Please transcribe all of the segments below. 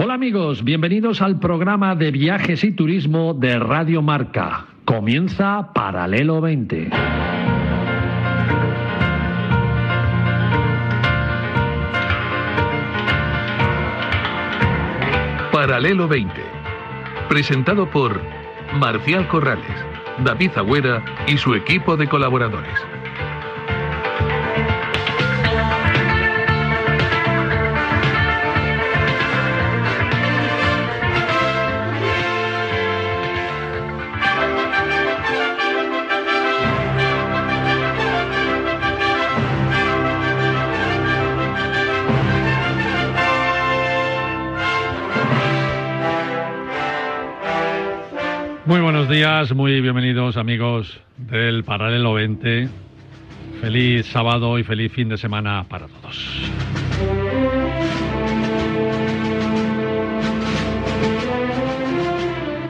Hola amigos, bienvenidos al programa de viajes y turismo de Radio Marca. Comienza Paralelo 20. Paralelo 20. Presentado por Marcial Corrales, David Agüera y su equipo de colaboradores. Muy buenos días, muy bienvenidos amigos del Paralelo 20. Feliz sábado y feliz fin de semana para todos.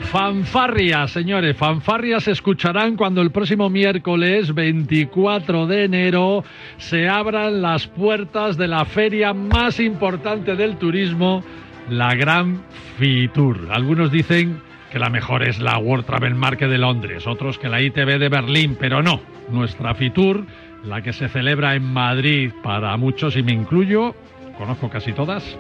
Fanfarrias, señores, fanfarrias se escucharán cuando el próximo miércoles 24 de enero se abran las puertas de la feria más importante del turismo, la Gran Fitur. Algunos dicen que la mejor es la World Travel Market de Londres, otros que la ITB de Berlín, pero no. Nuestra Fitur, la que se celebra en Madrid para muchos y me incluyo, conozco casi todas,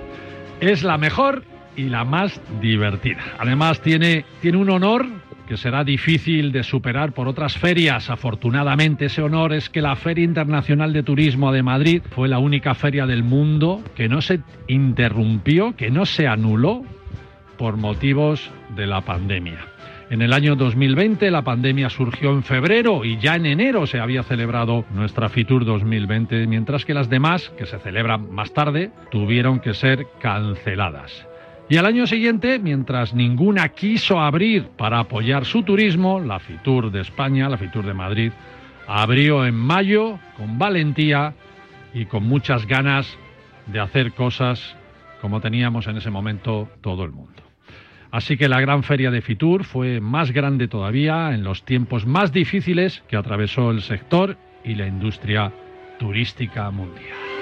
es la mejor y la más divertida. Además tiene, tiene un honor que será difícil de superar por otras ferias. Afortunadamente ese honor es que la Feria Internacional de Turismo de Madrid fue la única feria del mundo que no se interrumpió, que no se anuló por motivos de la pandemia. En el año 2020 la pandemia surgió en febrero y ya en enero se había celebrado nuestra Fitur 2020, mientras que las demás, que se celebran más tarde, tuvieron que ser canceladas. Y al año siguiente, mientras ninguna quiso abrir para apoyar su turismo, la Fitur de España, la Fitur de Madrid, abrió en mayo con valentía y con muchas ganas de hacer cosas como teníamos en ese momento todo el mundo. Así que la gran feria de Fitur fue más grande todavía en los tiempos más difíciles que atravesó el sector y la industria turística mundial.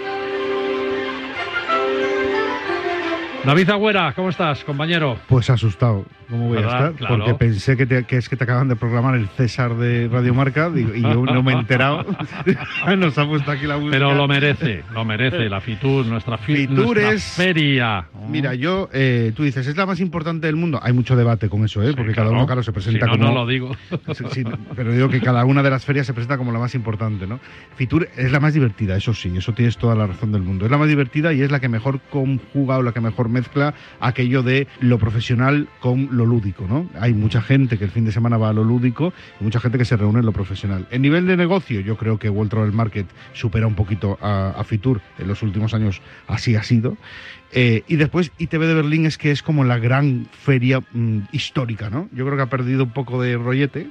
David Agüera, ¿cómo estás, compañero? Pues asustado, ¿cómo voy a ¿Verdad? estar? Claro. Porque pensé que, te- que es que te acaban de programar el César de Radio Marca digo, y yo no me he enterado. Nos ha puesto aquí la música. Pero lo merece, lo merece la Fitur, nuestra, fi- Fitur nuestra es- feria. Mira, yo, eh, tú dices, es la más importante del mundo. Hay mucho debate con eso, ¿eh? Sí, Porque claro. cada uno, claro, se presenta Si no, como. no lo digo. Sí, pero digo que cada una de las ferias se presenta como la más importante, ¿no? Fitur es la más divertida, eso sí, eso tienes toda la razón del mundo. Es la más divertida y es la que mejor conjuga o la que mejor mezcla aquello de lo profesional con lo lúdico, ¿no? Hay mucha gente que el fin de semana va a lo lúdico y mucha gente que se reúne en lo profesional. En nivel de negocio, yo creo que World Travel Market supera un poquito a, Fitur. En los últimos años así ha sido. Eh, y después ITV de Berlín es que es como la gran feria mm, histórica, ¿no? Yo creo que ha perdido un poco de rollete,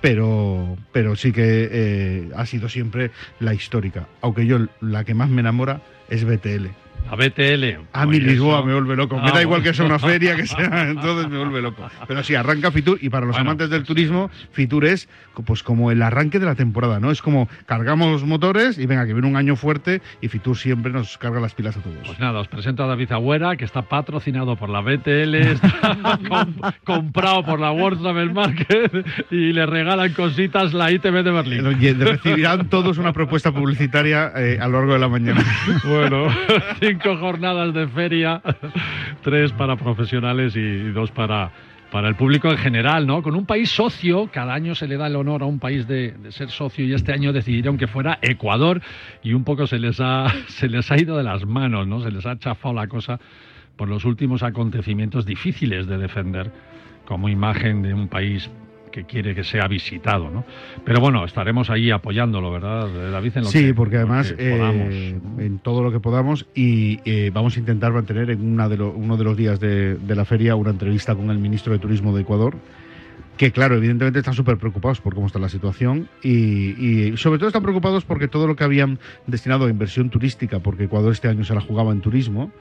pero, pero sí que eh, ha sido siempre la histórica. Aunque yo la que más me enamora es BTL. La BTL. A mí Pues Lisboa eso. me vuelve loco. me Ah, da igual que sea una feria, que sea, entonces me vuelve loco. Pero sí, arranca Fitur y para los Bueno, amantes del turismo, Fitur es pues como el arranque de la temporada, ¿no? Es como cargamos motores y venga, que viene un año fuerte y Fitur siempre nos carga las pilas a todos. Pues nada, os presento a David Agüera, que está patrocinado por la BTL, está com- comprado por la World Travel Market y le regalan cositas la ITV de Berlín. Y recibirán todos una propuesta publicitaria eh, a lo largo de la mañana. Bueno, cinco jornadas de feria, tres para profesionales y dos para, para el público en general, ¿no? Con un país socio, cada año se le da el honor a un país de, de ser socio y este año decidieron que fuera Ecuador y un poco se les ha, se les ha ido de las manos, ¿no? Se les ha chafado la cosa por los últimos acontecimientos difíciles de defender como imagen de un país que quiere que sea visitado, ¿no? Pero bueno, estaremos ahí apoyándolo, ¿verdad, David? En lo Sí, que- porque además lo que eh, en todo lo que podamos y eh, vamos a intentar mantener en una de lo- uno de los días de, de la feria una entrevista con el ministro de Turismo de Ecuador que claro, evidentemente están súper preocupados por cómo está la situación y, y sobre todo están preocupados porque todo lo que habían destinado a inversión turística, porque Ecuador este año se la jugaba en turismo,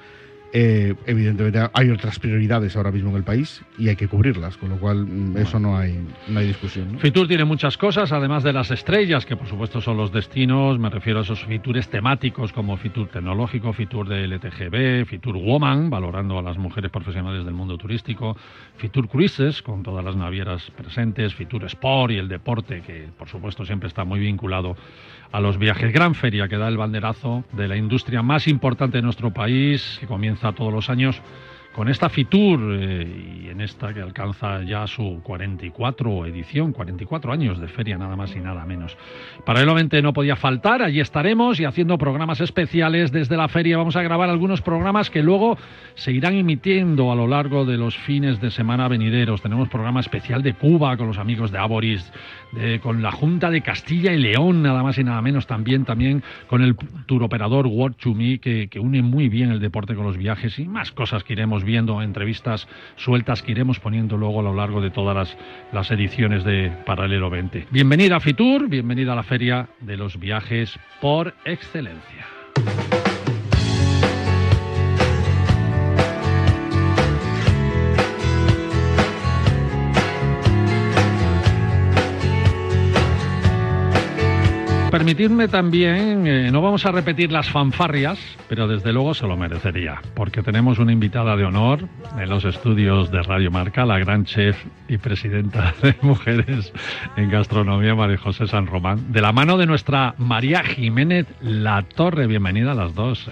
eh, evidentemente hay otras prioridades ahora mismo en el país y hay que cubrirlas, con lo cual mm, eso no hay, no hay discusión. Fitur tiene muchas cosas, además de las estrellas, que por supuesto son los destinos, me refiero a esos Fitures temáticos como Fitur tecnológico, Fitur de LTGB, Fitur Woman, valorando a las mujeres profesionales del mundo turístico, Fitur Cruises, con todas las navieras presentes, Fitur Sport y el deporte, que por supuesto siempre está muy vinculado a los viajes. Gran feria que da el banderazo de la industria más importante de nuestro país, que comienza todos los años con esta Fitur eh, y en esta que alcanza ya su 44 edición, 44 años de feria nada más y nada menos. Para el 20 no podía faltar, allí estaremos y haciendo programas especiales desde la feria. Vamos a grabar algunos programas que luego se irán emitiendo a lo largo de los fines de semana venideros. Tenemos programa especial de Cuba con los amigos de Aboris, con la Junta de Castilla y León, nada más y nada menos también, también con el turoperador World to Me, que, que une muy bien el deporte con los viajes y más cosas que iremos viendo, entrevistas sueltas que iremos poniendo luego a lo largo de todas las, las ediciones de Paralelo 20. Bienvenida a Fitur, bienvenida a la Feria de los Viajes por Excelencia. Permitidme también, eh, no vamos a repetir las fanfarrias, pero desde luego se lo merecería, porque tenemos una invitada de honor en los estudios de Radio Marca, la gran chef y presidenta de Mujeres en Gastronomía, María José San Román, de la mano de nuestra María Jiménez La Torre. Bienvenida a las dos. ¿eh?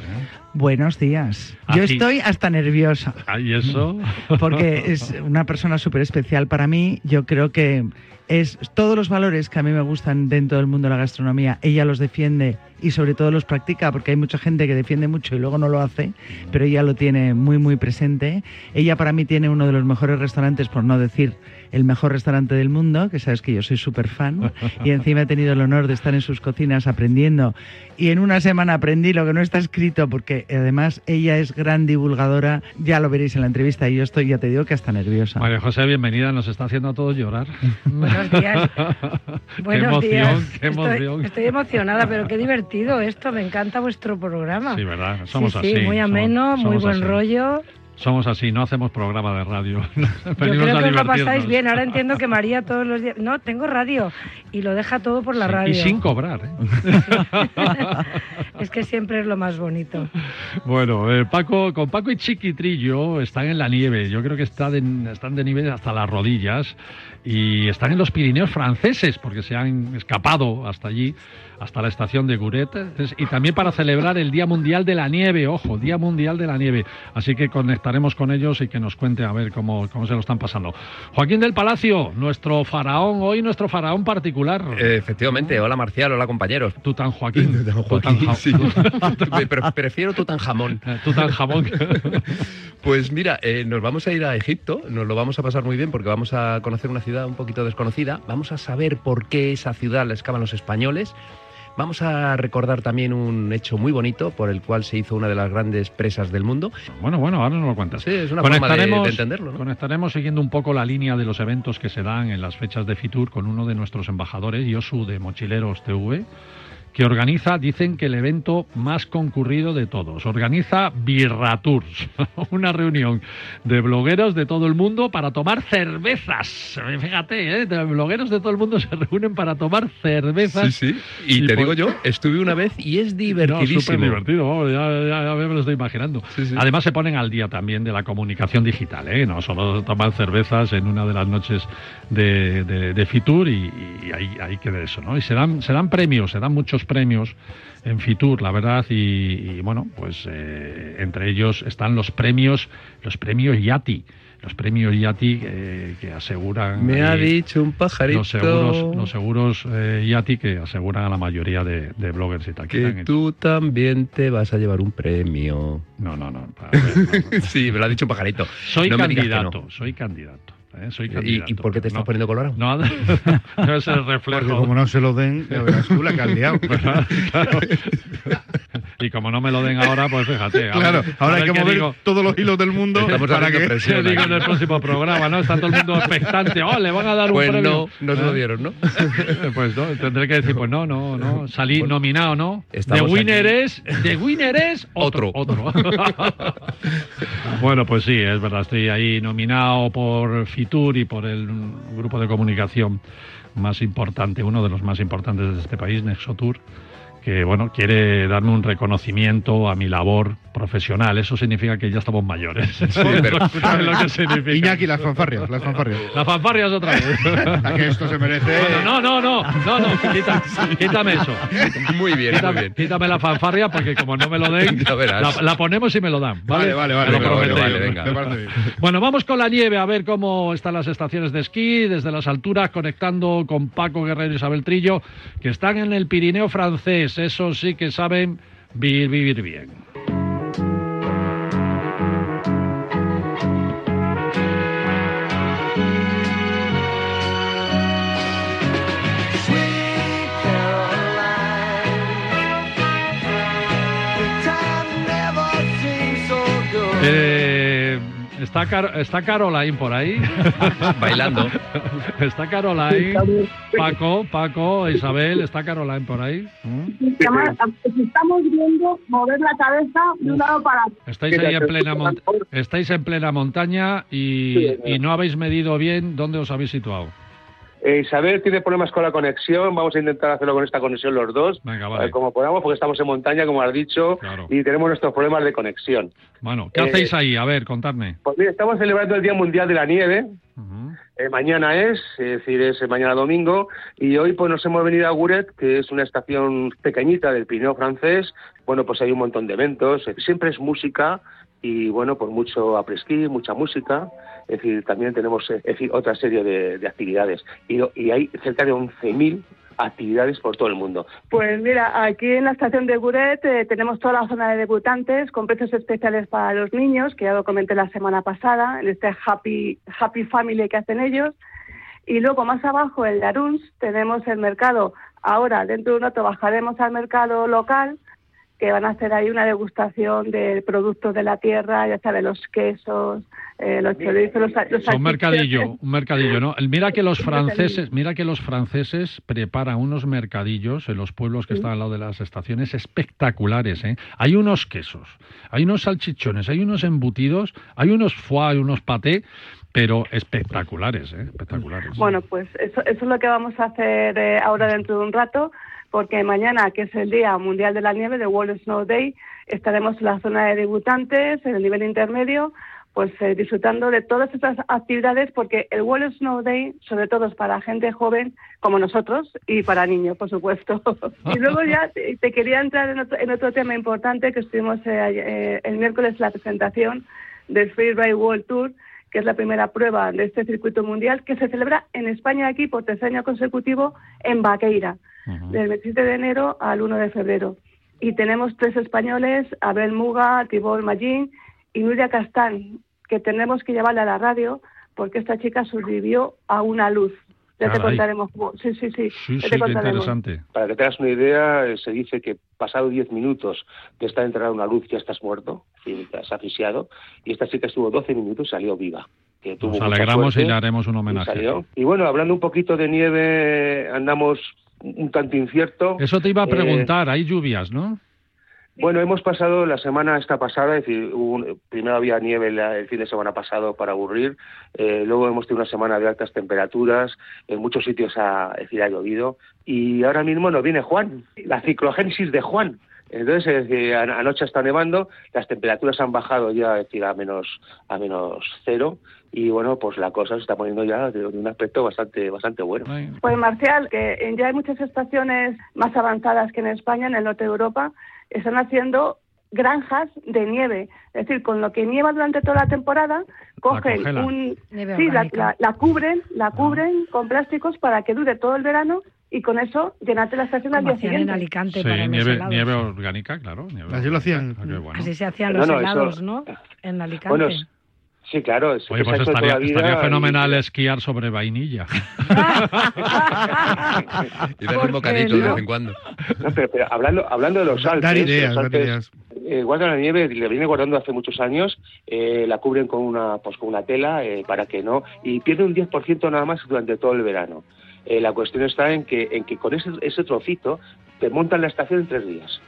Buenos días. Yo estoy hasta nerviosa. ¿Y eso? Porque es una persona súper especial para mí. Yo creo que es todos los valores que a mí me gustan dentro del mundo de la gastronomía, ella los defiende y sobre todo los practica, porque hay mucha gente que defiende mucho y luego no lo hace, pero ella lo tiene muy, muy presente. Ella para mí tiene uno de los mejores restaurantes, por no decir el mejor restaurante del mundo, que sabes que yo soy súper fan, y encima he tenido el honor de estar en sus cocinas aprendiendo. Y en una semana aprendí lo que no está escrito, porque además ella es gran divulgadora, ya lo veréis en la entrevista, y yo estoy, ya te digo que hasta nerviosa. María José, bienvenida, nos está haciendo a todos llorar. Buenos días. Buenos qué emoción, Qué emoción. Estoy, emocionada, pero qué divertido esto, me encanta vuestro programa. Sí, ¿verdad? Somos sí, así. Sí, muy ameno, muy buen rollo. Somos así, no hacemos programa de radio. Yo creo que lo pasáis bien. Ahora entiendo que María todos los días. No, tengo radio y lo deja todo por la radio. Y sin cobrar. ¿eh? es que siempre es lo más bonito. Bueno, eh, Paco, con Paco y Chiquitrillo están en la nieve. Yo creo que están de nieve hasta las rodillas y están en los Pirineos franceses porque se han escapado hasta allí hasta la estación de Guret y también para celebrar el Día Mundial de la Nieve, ojo, Día Mundial de la Nieve. Así que conectaremos con ellos y que nos cuente a ver cómo, cómo se lo están pasando. Joaquín del Palacio, nuestro faraón, hoy nuestro faraón particular. efectivamente, hola Marcial, hola compañeros. Tutan Joaquín. Pero prefiero Tutanjamón. Tutanjamón. pues mira, eh, nos vamos a ir a Egipto, nos lo vamos a pasar muy bien porque vamos a conocer una ciudad un poquito desconocida, vamos a saber por qué esa ciudad la excavan los españoles Vamos a recordar también un hecho muy bonito por el cual se hizo una de las grandes presas del mundo. Bueno, bueno, ahora nos lo cuentas. Sí, es una forma de, entenderlo. Conectaremos siguiendo un poco la línea de los eventos que se dan en las fechas de Fitur con uno de nuestros embajadores, Yosu de Mochileros TV que organiza, dicen que el evento más concurrido de todos. Organiza Birratours, una reunión de blogueros de todo el mundo para tomar cervezas. Fíjate, ¿eh? de blogueros de todo el mundo se reúnen para tomar cervezas. Sí, sí. Y, te digo yo, estuve una vez y es divertidísimo. No, divertido, ya, ya, me lo estoy imaginando. Además se ponen al día también de la comunicación digital, ¿eh? no solo tomar cervezas en una de las noches de, de, Fitur y, ahí, ahí queda eso, ¿no? Y se dan, se dan premios, se dan muchos premios en Fitur, la verdad, y, bueno, pues eh, entre ellos están los premios, los premios Yati los premios Yati eh, que aseguran. Me ha dicho un pajarito. Los seguros, los seguros eh, Yati que aseguran a la mayoría de, bloggers y tal. Que tú también te vas a llevar un premio. No, no, no. sí, me lo ha dicho un pajarito. Soy candidato, soy candidato. ¿Eh? ¿Y, por qué te estás poniendo colorado? No, no es el reflejo. Porque como no se lo den, ya verás tú la que has liado. Y como no me lo den ahora, pues fíjate. claro, ahora hay que mover todos los hilos del mundo para que se diga en el próximo programa, ¿no? Está todo el mundo expectante. Oh, le van a dar un pues premio. no, nos lo dieron, ¿no? pues no, tendré que decir, pues no, no, no. Salí nominado, ¿no? De winner es, de winner es otro. Otro. bueno, pues sí, es verdad. Estoy ahí nominado por Y por el grupo de comunicación más importante, uno de los más importantes de este país, Nexotur que bueno, quiere darme un reconocimiento a mi labor profesional. Eso significa que ya estamos mayores. Sí, pero, lo que significa? Iñaki, las fanfarrias, las fanfarrias. Las fanfarrias otra vez. a que esto se merece. no, no, no, no, no, quítame eso. Muy bien, quítame, muy bien. Quítame la fanfarria porque como no me lo den, la, ponemos y me lo dan. Vale, vale, vale. vale, vale, venga. Bueno, vamos con la nieve a ver cómo están las estaciones de esquí desde las alturas, conectando con Paco Guerrero y Isabel Trillo, que están en el Pirineo francés. Eso sí que saben vivir, vivir bien. Eh, está, está Caroline por ahí. Bailando. Está Caroline. Paco, Paco, Isabel, ¿está Caroline por ahí? Estamos viendo mover la cabeza de un lado para otro. Estáis ahí en plena, estáis en plena montaña y, y no habéis medido bien dónde os habéis situado. Eh, Isabel tiene problemas con la conexión, vamos a intentar hacerlo con esta conexión los dos, Venga, como podamos, porque estamos en montaña, como has dicho, y tenemos nuestros problemas de conexión. Bueno, ¿qué hacéis eh, ahí? A ver, contadme. Pues mira, estamos celebrando el Día Mundial de la Nieve. Eh, mañana es, es decir, es mañana domingo, y hoy pues nos hemos venido a Guret, que es una estación pequeñita del Pirineo francés. Bueno, pues hay un montón de eventos, siempre es música, y bueno, pues mucho apresquí, mucha música, es decir, también tenemos es decir, otra serie de, actividades y, y, hay cerca de 11.000 actividades por todo el mundo. Pues mira, aquí en la estación de Guret eh, tenemos toda la zona de debutantes con precios especiales para los niños, que ya lo comenté la semana pasada, en este Happy, happy Family que hacen ellos. Y luego más abajo, en Laruns, tenemos el mercado. Ahora, dentro de un rato, bajaremos al mercado local que van a hacer ahí una degustación de productos de la tierra, ya sabes, los quesos, eh, los chorizos, los, los Un mercadillo, un mercadillo, ¿no? Mira que los franceses, mira que los franceses preparan unos mercadillos en los pueblos que están al lado de las estaciones espectaculares, ¿eh? Hay unos quesos, hay unos salchichones, hay unos embutidos, hay unos foie, unos paté pero espectaculares, ¿eh? espectaculares. Bueno, pues eso, eso es lo que vamos a hacer eh, ahora dentro de un rato porque mañana, que es el Día Mundial de la Nieve, de World Snow Day, estaremos en la zona de debutantes, en el nivel intermedio, pues eh, disfrutando de todas estas actividades, porque el World Snow Day, sobre todo, es para gente joven como nosotros y para niños, por supuesto. y luego ya te, quería entrar en otro, tema importante, que estuvimos eh, eh, el miércoles la presentación del Freeride World Tour, que es la primera prueba de este circuito mundial, que se celebra en España aquí por tercer año consecutivo en Vaqueira del 27 de enero al 1 de febrero. Y tenemos tres españoles, Abel Muga, Tibor Magín y Nuria Castán, que tenemos que llevarle a la radio porque esta chica sobrevivió a una luz. Ya te contaremos. Sí, sí, sí. Sí, sí, interesante. Para que te hagas una idea, eh, se dice que pasado 10 minutos de estar entrada una luz ya estás muerto, te has asfixiado, y esta chica estuvo 12 minutos y salió viva. Que Nos alegramos y le haremos un homenaje. Y, y bueno, hablando un poquito de nieve, andamos un tanto incierto. Eso te iba a eh, preguntar, hay lluvias, ¿no? Bueno, hemos pasado la semana esta pasada, es decir, primero había nieve el, fin de semana pasado para aburrir, eh, luego hemos tenido una semana de altas temperaturas, en muchos sitios ha, decir, ha llovido, y ahora mismo nos viene Juan, la ciclogénesis de Juan. Entonces, es anoche está nevando, las temperaturas han bajado ya decir, a menos a menos cero y bueno, pues la cosa se está poniendo ya de, un aspecto bastante bastante bueno. Pues Marcial, que ya hay muchas estaciones más avanzadas que en España, en el norte de Europa, están haciendo granjas de nieve, es decir, con lo que nieva durante toda la temporada, cogen un sí, la, cubren, la ah. cubren con plásticos para que dure todo el verano y con eso llenarte la estación al día siguiente. en Alicante sí, nieve, nieve, orgánica, claro. Así lo hacían. Ah, Así se hacían los helados, ¿no? En Alicante. Sí, claro. Es, Oye, pues estaría, estaría fenomenal esquiar sobre vainilla. y dar un bocadito de vez en cuando. No, pero, hablando, hablando de los saltos... Dar ideas, dar ideas. Eh, guarda la nieve, le viene guardando hace muchos años, eh, la cubren con una, pues, con una tela eh, para que no... Y pierde un 10% nada más durante todo el verano. Eh, la cuestión está en que, en que con ese, ese trocito te montan la estación en tres días.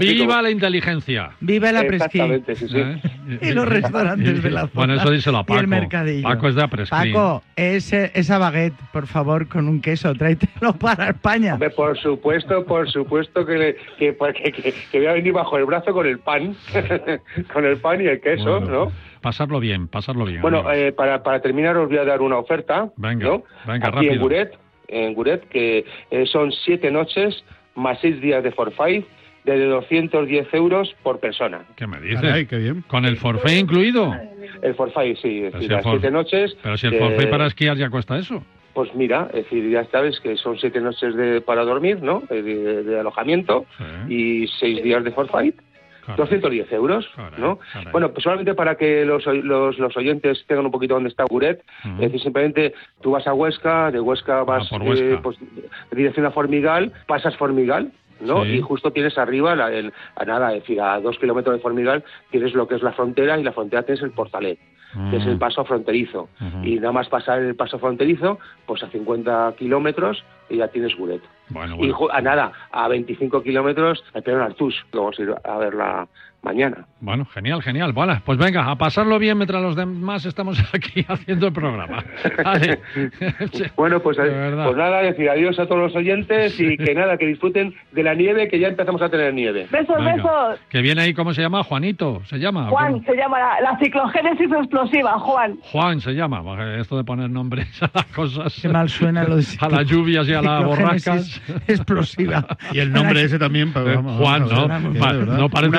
¡Viva la inteligencia! ¡Viva la presquí! Sí, sí. ¿Eh? Y los restaurantes de la zona. Bueno, eso díselo a Paco. Y el mercadillo. Paco es de Apresquí. Paco, ese, esa baguette, por favor, con un queso, tráetelo para España. Hombre, por supuesto, por supuesto que, que, que, que, que voy a venir bajo el brazo con el pan, con el pan y el queso, Bueno, ¿no? Pasarlo bien, pasarlo bien. Bueno, eh, para, para terminar os voy a dar una oferta, Venga, ¿no? venga, Aquí en rápido. Guret, en Guret, que eh, son siete noches más seis días de forfait de 210 euros por persona. ¿Qué me dices? Caray, qué bien. ¿Con el forfait incluido? El forfait, sí, es decir, si el las for- siete noches. Pero si el eh, forfait para esquiar ya cuesta eso. Pues mira, es decir, ya sabes que son siete noches de, para dormir, ¿no? De, de- de alojamiento Sí. y seis días de forfait. Caray. 210 euros, Caray, ¿no? caray. Bueno, pues solamente para que los, los, los oyentes tengan un poquito dónde está Guret, es decir, simplemente tú vas a Huesca, de Huesca vas por Huesca. eh, pues, dirección a Formigal, pasas Formigal, ¿no? Sí. Y justo tienes arriba, la- el- a nada, es decir, a dos kilómetros de Formigal tienes lo que es la frontera y la frontera tienes el Portalet, que es el Mm. paso fronterizo. Y nada más pasar el paso fronterizo, pues a 50 kilómetros y ya tienes Guret. Bueno, Y bueno. ju- a nada, a 25 kilómetros, el Pedro Artús, que vamos a ir a verla mañana. Bueno, genial, genial. Bueno, pues venga, a pasarlo bien mientras los demás estamos aquí haciendo el programa. Vale. Bueno, pues, verdad. pues nada, decir adiós a todos los oyentes y que nada, que disfruten de la nieve, que ya empezamos a tener nieve. Besos, Venga. besos. Que viene ahí, ¿cómo se llama? Juanito, ¿se llama? ¿O Juan, cómo? se llama la, la ciclogénesis explosiva, Juan. Juan se llama. Porque Esto de poner nombres a las cosas. Qué mal suena lo de A las lluvias y a las borrascas. explosiva. Y el nombre ese también. pero Eh, vamos, Juan, vamos, ¿no? vamos, verdad. no parece Una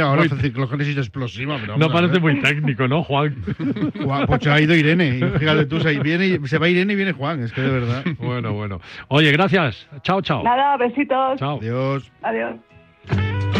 ahora muy- ciclogénesis explosiva. Pero No parece muy técnico, ¿no, Juan? Juan, pues se ha ido Irene. Y fíjate tú, se, viene, se va Irene y viene Juan. Es que de verdad. Bueno, bueno. Oye, gracias. Chao, chao. Nada, besitos. Chao. Adiós. Adiós.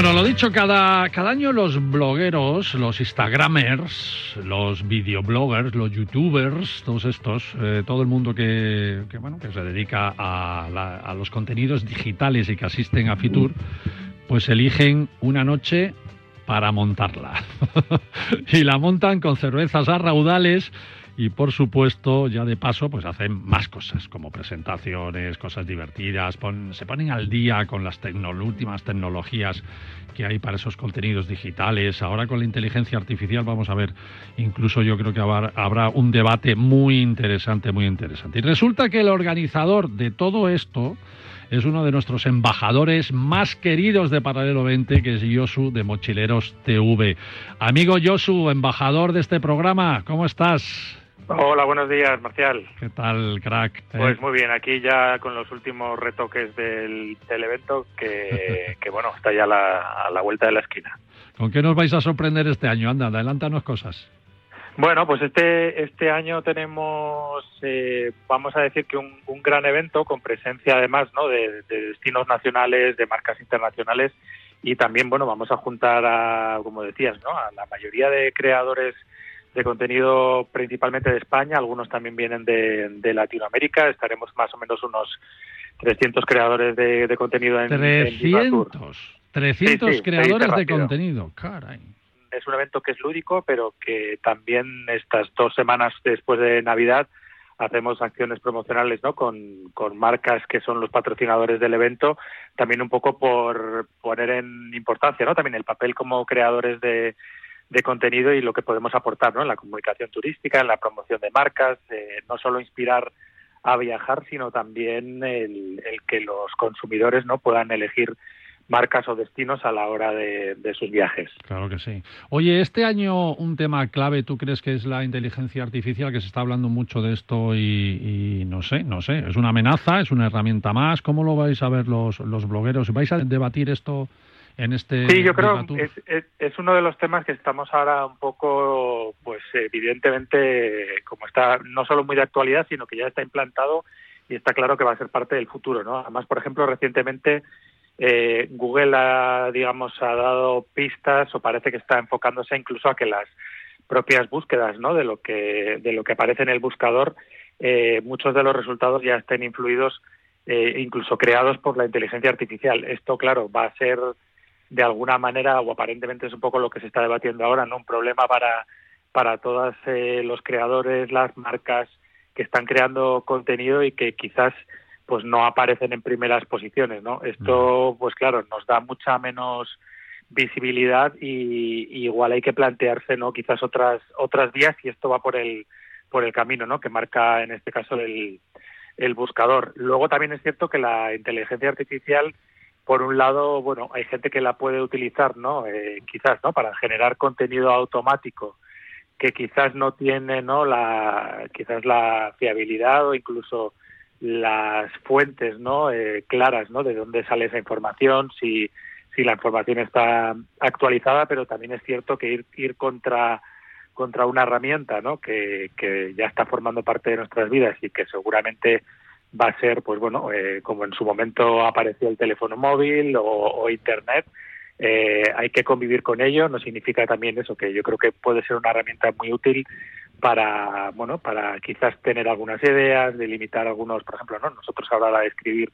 Bueno, lo dicho, cada, cada año los blogueros, los instagramers, los videobloggers, los youtubers, todos estos, eh, todo el mundo que, bueno, que se dedica a, a los contenidos digitales y que asisten a Fitur, pues eligen una noche para montarla. y la montan con cervezas a raudales y por supuesto, ya de paso, pues hacen más cosas, como presentaciones, cosas divertidas, pon- se ponen al día con las últimas tecnologías que hay para esos contenidos digitales. Ahora con la inteligencia artificial vamos a ver, incluso yo creo que habrá, habrá un debate muy interesante, muy interesante. Y resulta que el organizador de todo esto es uno de nuestros embajadores más queridos de Paralelo 20, que es Yosu de Mochileros TV. Amigo Yosu, embajador de este programa, ¿cómo estás? Hola, buenos días, Marcial. ¿Qué tal, crack? Pues Eh, muy bien, aquí ya con los últimos retoques del, del evento, que, que, bueno, está ya a la, a la vuelta de la esquina. ¿Con qué nos vais a sorprender este año? Anda, adelántanos cosas. Bueno, pues este, este año tenemos, eh, vamos a decir que un, un gran evento con presencia además ¿no? de, de destinos nacionales, de marcas internacionales y también, bueno, vamos a juntar a, como decías, ¿no? a la mayoría de creadores de contenido principalmente de España, algunos también vienen de, de Latinoamérica, estaremos más o menos unos 300 creadores de, de contenido en, en Viva Tour. 300. 300 Sí, sí, creadores de contenido. Caray. es un evento que es lúdico, pero que también estas dos semanas después de Navidad hacemos acciones promocionales ¿no? con, con marcas que son los patrocinadores del evento, también un poco por poner en importancia ¿no? también el papel como creadores de, de contenido y lo que podemos aportar ¿no? en la comunicación turística, en la promoción de marcas, eh, no solo inspirar a viajar, sino también el, el que los consumidores no puedan elegir marcas o destinos a la hora de, sus viajes. Claro que sí. Oye, este año un tema clave, ¿tú crees que es la inteligencia artificial? Que se está hablando mucho de esto y, y no sé, no sé, ¿es una amenaza? ¿Es una herramienta más? ¿Cómo lo vais a ver los, los blogueros? ¿Vais a debatir esto en este. Sí, yo creo que es, es, uno de los temas que estamos ahora un poco, pues evidentemente, como está no solo muy de actualidad, sino que ya está implantado y está claro que va a ser parte del futuro, ¿no? Además, por ejemplo, recientemente eh, Google ha, digamos, ha dado pistas o parece que está enfocándose incluso a que las propias búsquedas, ¿no? De lo que de lo que aparece en el buscador, eh, muchos de los resultados ya estén influidos, eh, incluso creados por la inteligencia artificial. Esto, claro, va a ser de alguna manera o aparentemente es un poco lo que se está debatiendo ahora, ¿no? Un problema para para todos eh, los creadores, las marcas que están creando contenido y que quizás pues no aparecen en primeras posiciones, ¿no? Esto, pues claro, nos da mucha menos visibilidad y, igual hay que plantearse, ¿no? Quizás otras otras vías y esto va por el por el camino, ¿no? Que marca en este caso el, el buscador. Luego también es cierto que la inteligencia artificial, por un lado, bueno, hay gente que la puede utilizar, ¿no? Eh, quizás, ¿no? Para generar contenido automático que quizás no tiene no la quizás la fiabilidad o incluso las fuentes no eh, claras no de dónde sale esa información si si la información está actualizada pero también es cierto que ir ir contra contra una herramienta no que, que ya está formando parte de nuestras vidas y que seguramente va a ser pues bueno eh, como en su momento apareció el teléfono móvil o, o internet eh, hay que convivir con ello, no significa también eso, que yo creo que puede ser una herramienta muy útil para, bueno, para quizás tener algunas ideas, delimitar algunos, por ejemplo, ¿no? nosotros ahora de escribir,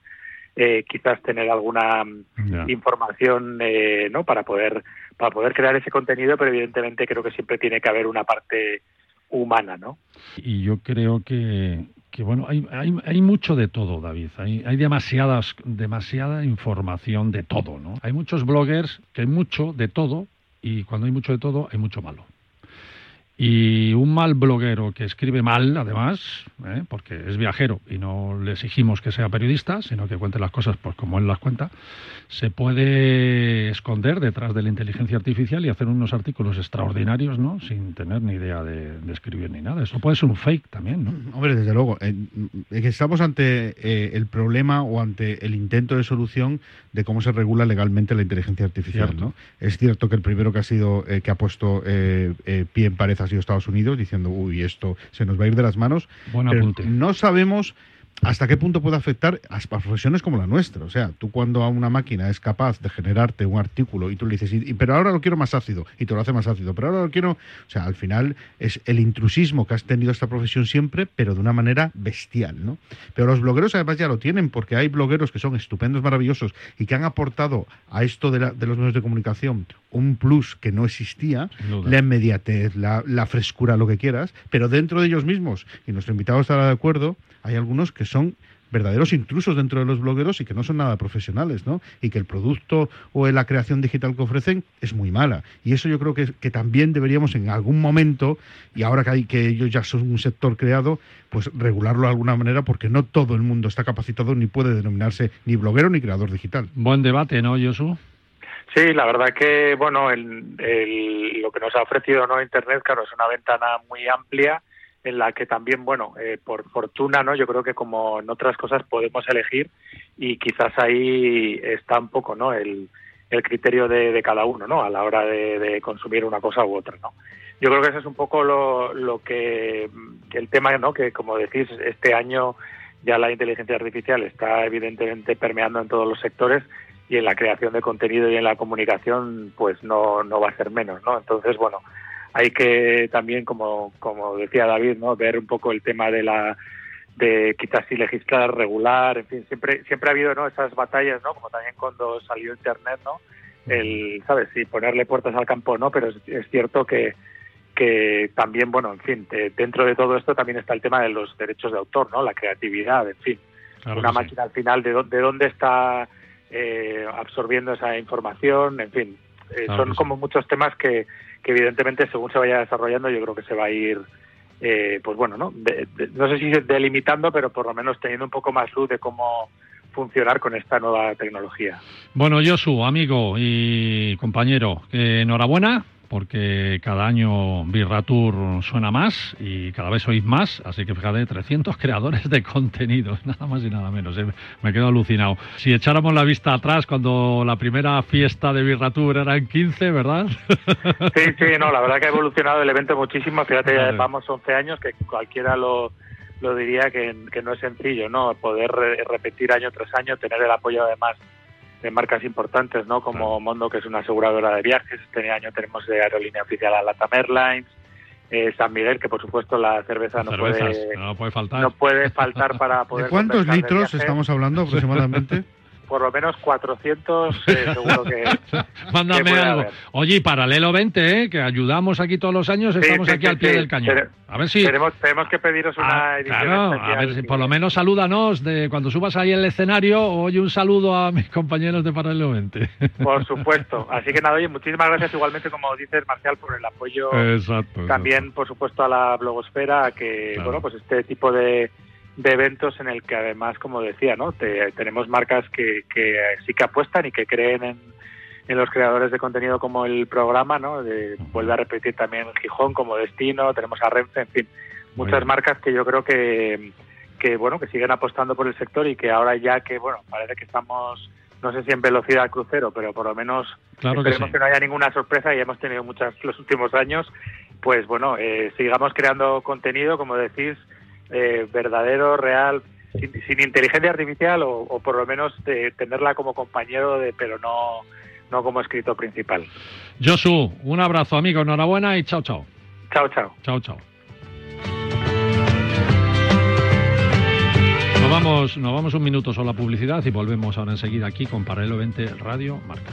eh, quizás tener alguna mm, información, eh, ¿no? Para poder, para poder crear ese contenido, pero evidentemente creo que siempre tiene que haber una parte humana, ¿no? Y yo creo que, que bueno, hay, hay, hay, mucho de todo, David. Hay, hay demasiadas, demasiada información de todo, ¿no? Hay muchos bloggers que hay mucho de todo y cuando hay mucho de todo hay mucho malo. Y un mal bloguero que escribe mal, además, ¿eh? porque es viajero y no le exigimos que sea periodista, sino que cuente las cosas pues como él las cuenta, se puede esconder detrás de la inteligencia artificial y hacer unos artículos extraordinarios, ¿no? Sin tener ni idea de, escribir ni nada. Eso puede ser un fake también, ¿no? Hombre, desde luego. Eh, estamos ante eh, el problema o ante el intento de solución de cómo se regula legalmente la inteligencia artificial, ¿no? Es cierto que el primero que ha sido que ha puesto pie en pared ha sido Estados Unidos, diciendo, uy, esto se nos va a ir de las manos. Buen apunte. No sabemos hasta qué punto puede afectar a profesiones como la nuestra. O sea, tú cuando a una máquina es capaz de generarte un artículo y tú le dices, pero ahora lo quiero más ácido, y te lo hace más ácido, pero ahora lo quiero... O sea, al final es el intrusismo que has tenido esta profesión siempre, pero de una manera bestial, ¿no? Pero los blogueros además ya lo tienen, porque hay blogueros que son estupendos, maravillosos, y que han aportado a esto de, los medios de comunicación un plus que no existía, la inmediatez, la, la frescura, lo que quieras, pero dentro de ellos mismos, y nuestro invitado estará de acuerdo, hay algunos que son verdaderos intrusos dentro de los blogueros y que no son nada profesionales, ¿no? Y que el producto o la creación digital que ofrecen es muy mala. Y eso yo creo que, que también deberíamos en algún momento, y ahora que, hay, que ellos ya son un sector creado, pues regularlo de alguna manera porque no todo el mundo está capacitado ni puede denominarse ni bloguero ni creador digital. Buen debate, ¿no, Josu? Sí, la verdad que, bueno, el, lo que nos ha ofrecido ¿no? Internet, claro, es una ventana muy amplia en la que también, bueno, eh, por fortuna, ¿no? Yo creo que como en otras cosas podemos elegir y quizás ahí está un poco, ¿no? El, el criterio de, cada uno, ¿no? A la hora de, consumir una cosa u otra, ¿no? Yo creo que ese es un poco lo, lo que, el tema, ¿no? Que como decís, este año ya la inteligencia artificial está evidentemente permeando en todos los sectores y en la creación de contenido y en la comunicación, pues no, no va a ser menos, ¿no? Entonces, bueno, hay que también, como, como decía David, ¿no? ver un poco el tema de la de quizás si legislar, regular, en fin, siempre siempre ha habido ¿no? esas batallas, ¿no? como también cuando salió Internet, ¿no? el, ¿sabes? Sí, ponerle puertas al campo, ¿no? Pero es, cierto que, que también, bueno, en fin, dentro de todo esto también está el tema de los derechos de autor, ¿no? La creatividad, en fin. Una máquina al final, ¿de, de dónde está eh, absorbiendo esa información? En fin, eh, son como muchos temas que, que evidentemente según se vaya desarrollando yo creo que se va a ir eh, pues bueno no no sé si delimitando pero por lo menos teniendo un poco más luz de cómo funcionar con esta nueva tecnología. Bueno, Josu, amigo y compañero, enhorabuena porque cada año Birratur suena más y cada vez oís más, así que fíjate, 300 creadores de contenidos, nada más y nada menos, ¿eh? me quedo alucinado. Si echáramos la vista atrás cuando la primera fiesta de Birratur era en 15, ¿verdad? Sí, sí, no, la verdad que ha evolucionado el evento muchísimo, fíjate, ya vamos 11 años, que cualquiera lo, lo diría que, que no es sencillo, ¿no? Poder repetir año tras año, tener el apoyo además de marcas importantes, ¿no? Como Mondo, que es una aseguradora de viajes. Este año tenemos de aerolínea oficial a Latam Airlines. Eh, San Miguel, que por supuesto la cerveza no puede, no puede faltar. No puede faltar para poder. ¿De cuántos litros estamos hablando aproximadamente? por lo menos 400 eh, seguro que. Mándame algo. Oye, paralelo 20, ¿eh? que ayudamos aquí todos los años, estamos aquí al pie del cañón. a ver si. Tenemos, tenemos que pediros una ah, edición. Claro, a ver si por lo menos salúdanos de cuando subas ahí el escenario. Oye, un saludo a mis compañeros de Paralelo 20. Por supuesto. Así que nada, oye, muchísimas gracias igualmente, como dices, Marcial, por el apoyo. Exacto. También, por supuesto, a la blogosfera, que, bueno, pues este tipo de de eventos en el que además, como decía, ¿no? tenemos marcas que, que sí que apuestan y que creen en, en los creadores de contenido como el programa, ¿no? De, vuelve a repetir también Gijón como destino, tenemos a Renfe, en fin, muchas marcas que yo creo que, que, bueno, que siguen apostando por el sector y que ahora ya que, bueno, parece que estamos, no sé si en velocidad crucero, pero por lo menos esperemos que, no haya ninguna sorpresa y hemos tenido muchas los últimos años, pues bueno, eh, sigamos creando contenido, como decís, eh, verdadero, real, sin, inteligencia artificial o, por lo menos de tenerla como compañero, de, pero no, no como escritor principal. Josu, un abrazo amigo, enhorabuena y chao, chao. Chao, chao. Chao, chao. Nos vamos, nos vamos un minuto solo a publicidad y volvemos ahora enseguida aquí con Paralelo 20 Radio Marca.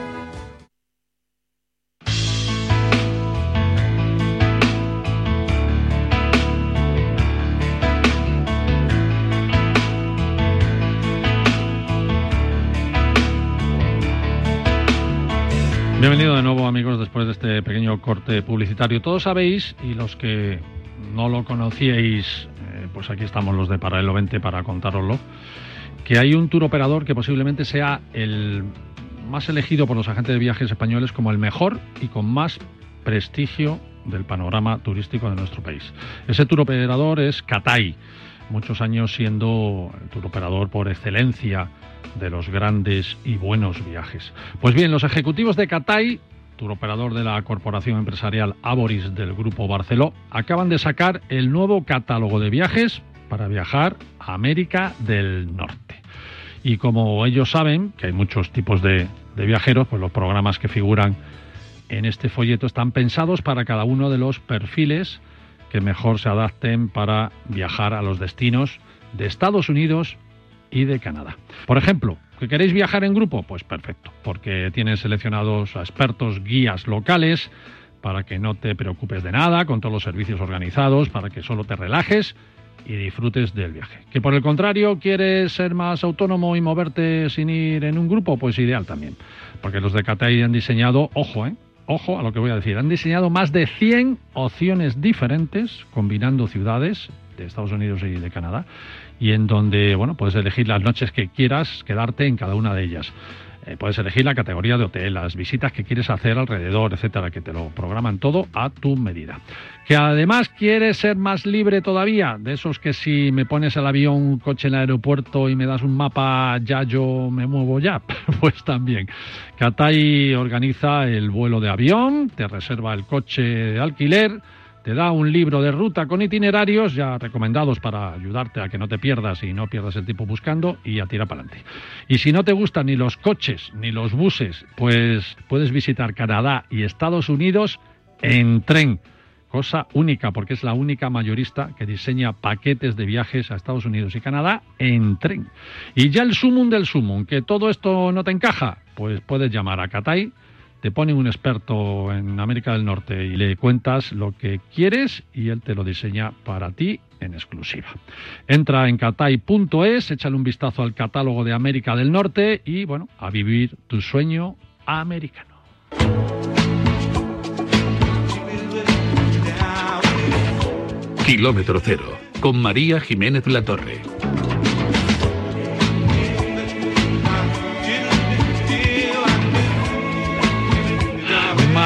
Bienvenido de nuevo amigos después de este pequeño corte publicitario. Todos sabéis, y los que no lo conocíais, eh, pues aquí estamos los de Paralelo 20 para contároslo, que hay un tour operador que posiblemente sea el más elegido por los agentes de viajes españoles como el mejor y con más prestigio del panorama turístico de nuestro país. Ese tour operador es Catay, muchos años siendo el tour operador por excelencia de los grandes y buenos viajes. Pues bien, los ejecutivos de Catay, tour operador de la corporación empresarial Aboris del Grupo Barceló, acaban de sacar el nuevo catálogo de viajes para viajar a América del Norte. Y como ellos saben que hay muchos tipos de, de viajeros, pues los programas que figuran en este folleto están pensados para cada uno de los perfiles que mejor se adapten para viajar a los destinos de Estados Unidos y de Canadá. Por ejemplo, ¿que queréis viajar en grupo? Pues perfecto, porque tienen seleccionados expertos guías locales para que no te preocupes de nada, con todos los servicios organizados, para que solo te relajes y disfrutes del viaje. Que por el contrario, quieres ser más autónomo y moverte sin ir en un grupo, pues ideal también. Porque los de Catay han diseñado, ojo, eh, ojo a lo que voy a decir, han diseñado más de 100 opciones diferentes, combinando ciudades de Estados Unidos y de Canadá, y en donde, bueno, puedes elegir las noches que quieras quedarte en cada una de ellas. Eh, puedes elegir la categoría de hotel, las visitas que quieres hacer alrededor, etcétera, que te lo programan todo a tu medida. Que además quieres ser más libre todavía, de esos que si me pones el avión, coche en el aeropuerto y me das un mapa, ya yo me muevo ya, pues también. Catay organiza el vuelo de avión, te reserva el coche de alquiler, te da un libro de ruta con itinerarios ya recomendados para ayudarte a que no te pierdas y no pierdas el tiempo buscando y a tirar para adelante. Y si no te gustan ni los coches ni los buses, pues puedes visitar Canadá y Estados Unidos en tren. Cosa única, porque es la única mayorista que diseña paquetes de viajes a Estados Unidos y Canadá en tren. Y ya el sumum del sumum, que todo esto no te encaja, pues puedes llamar a Catay te pone un experto en América del Norte y le cuentas lo que quieres y él te lo diseña para ti en exclusiva. Entra en catay.es, échale un vistazo al catálogo de América del Norte y bueno, a vivir tu sueño americano. Kilómetro Cero, con María Jiménez La Torre.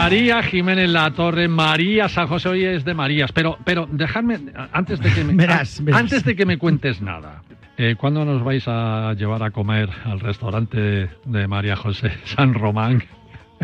María Jiménez La Torre, María San José, hoy es de Marías, pero, pero dejadme, antes de que me, antes de que me cuentes nada, eh, ¿cuándo nos vais a llevar a comer al restaurante de María José San Román?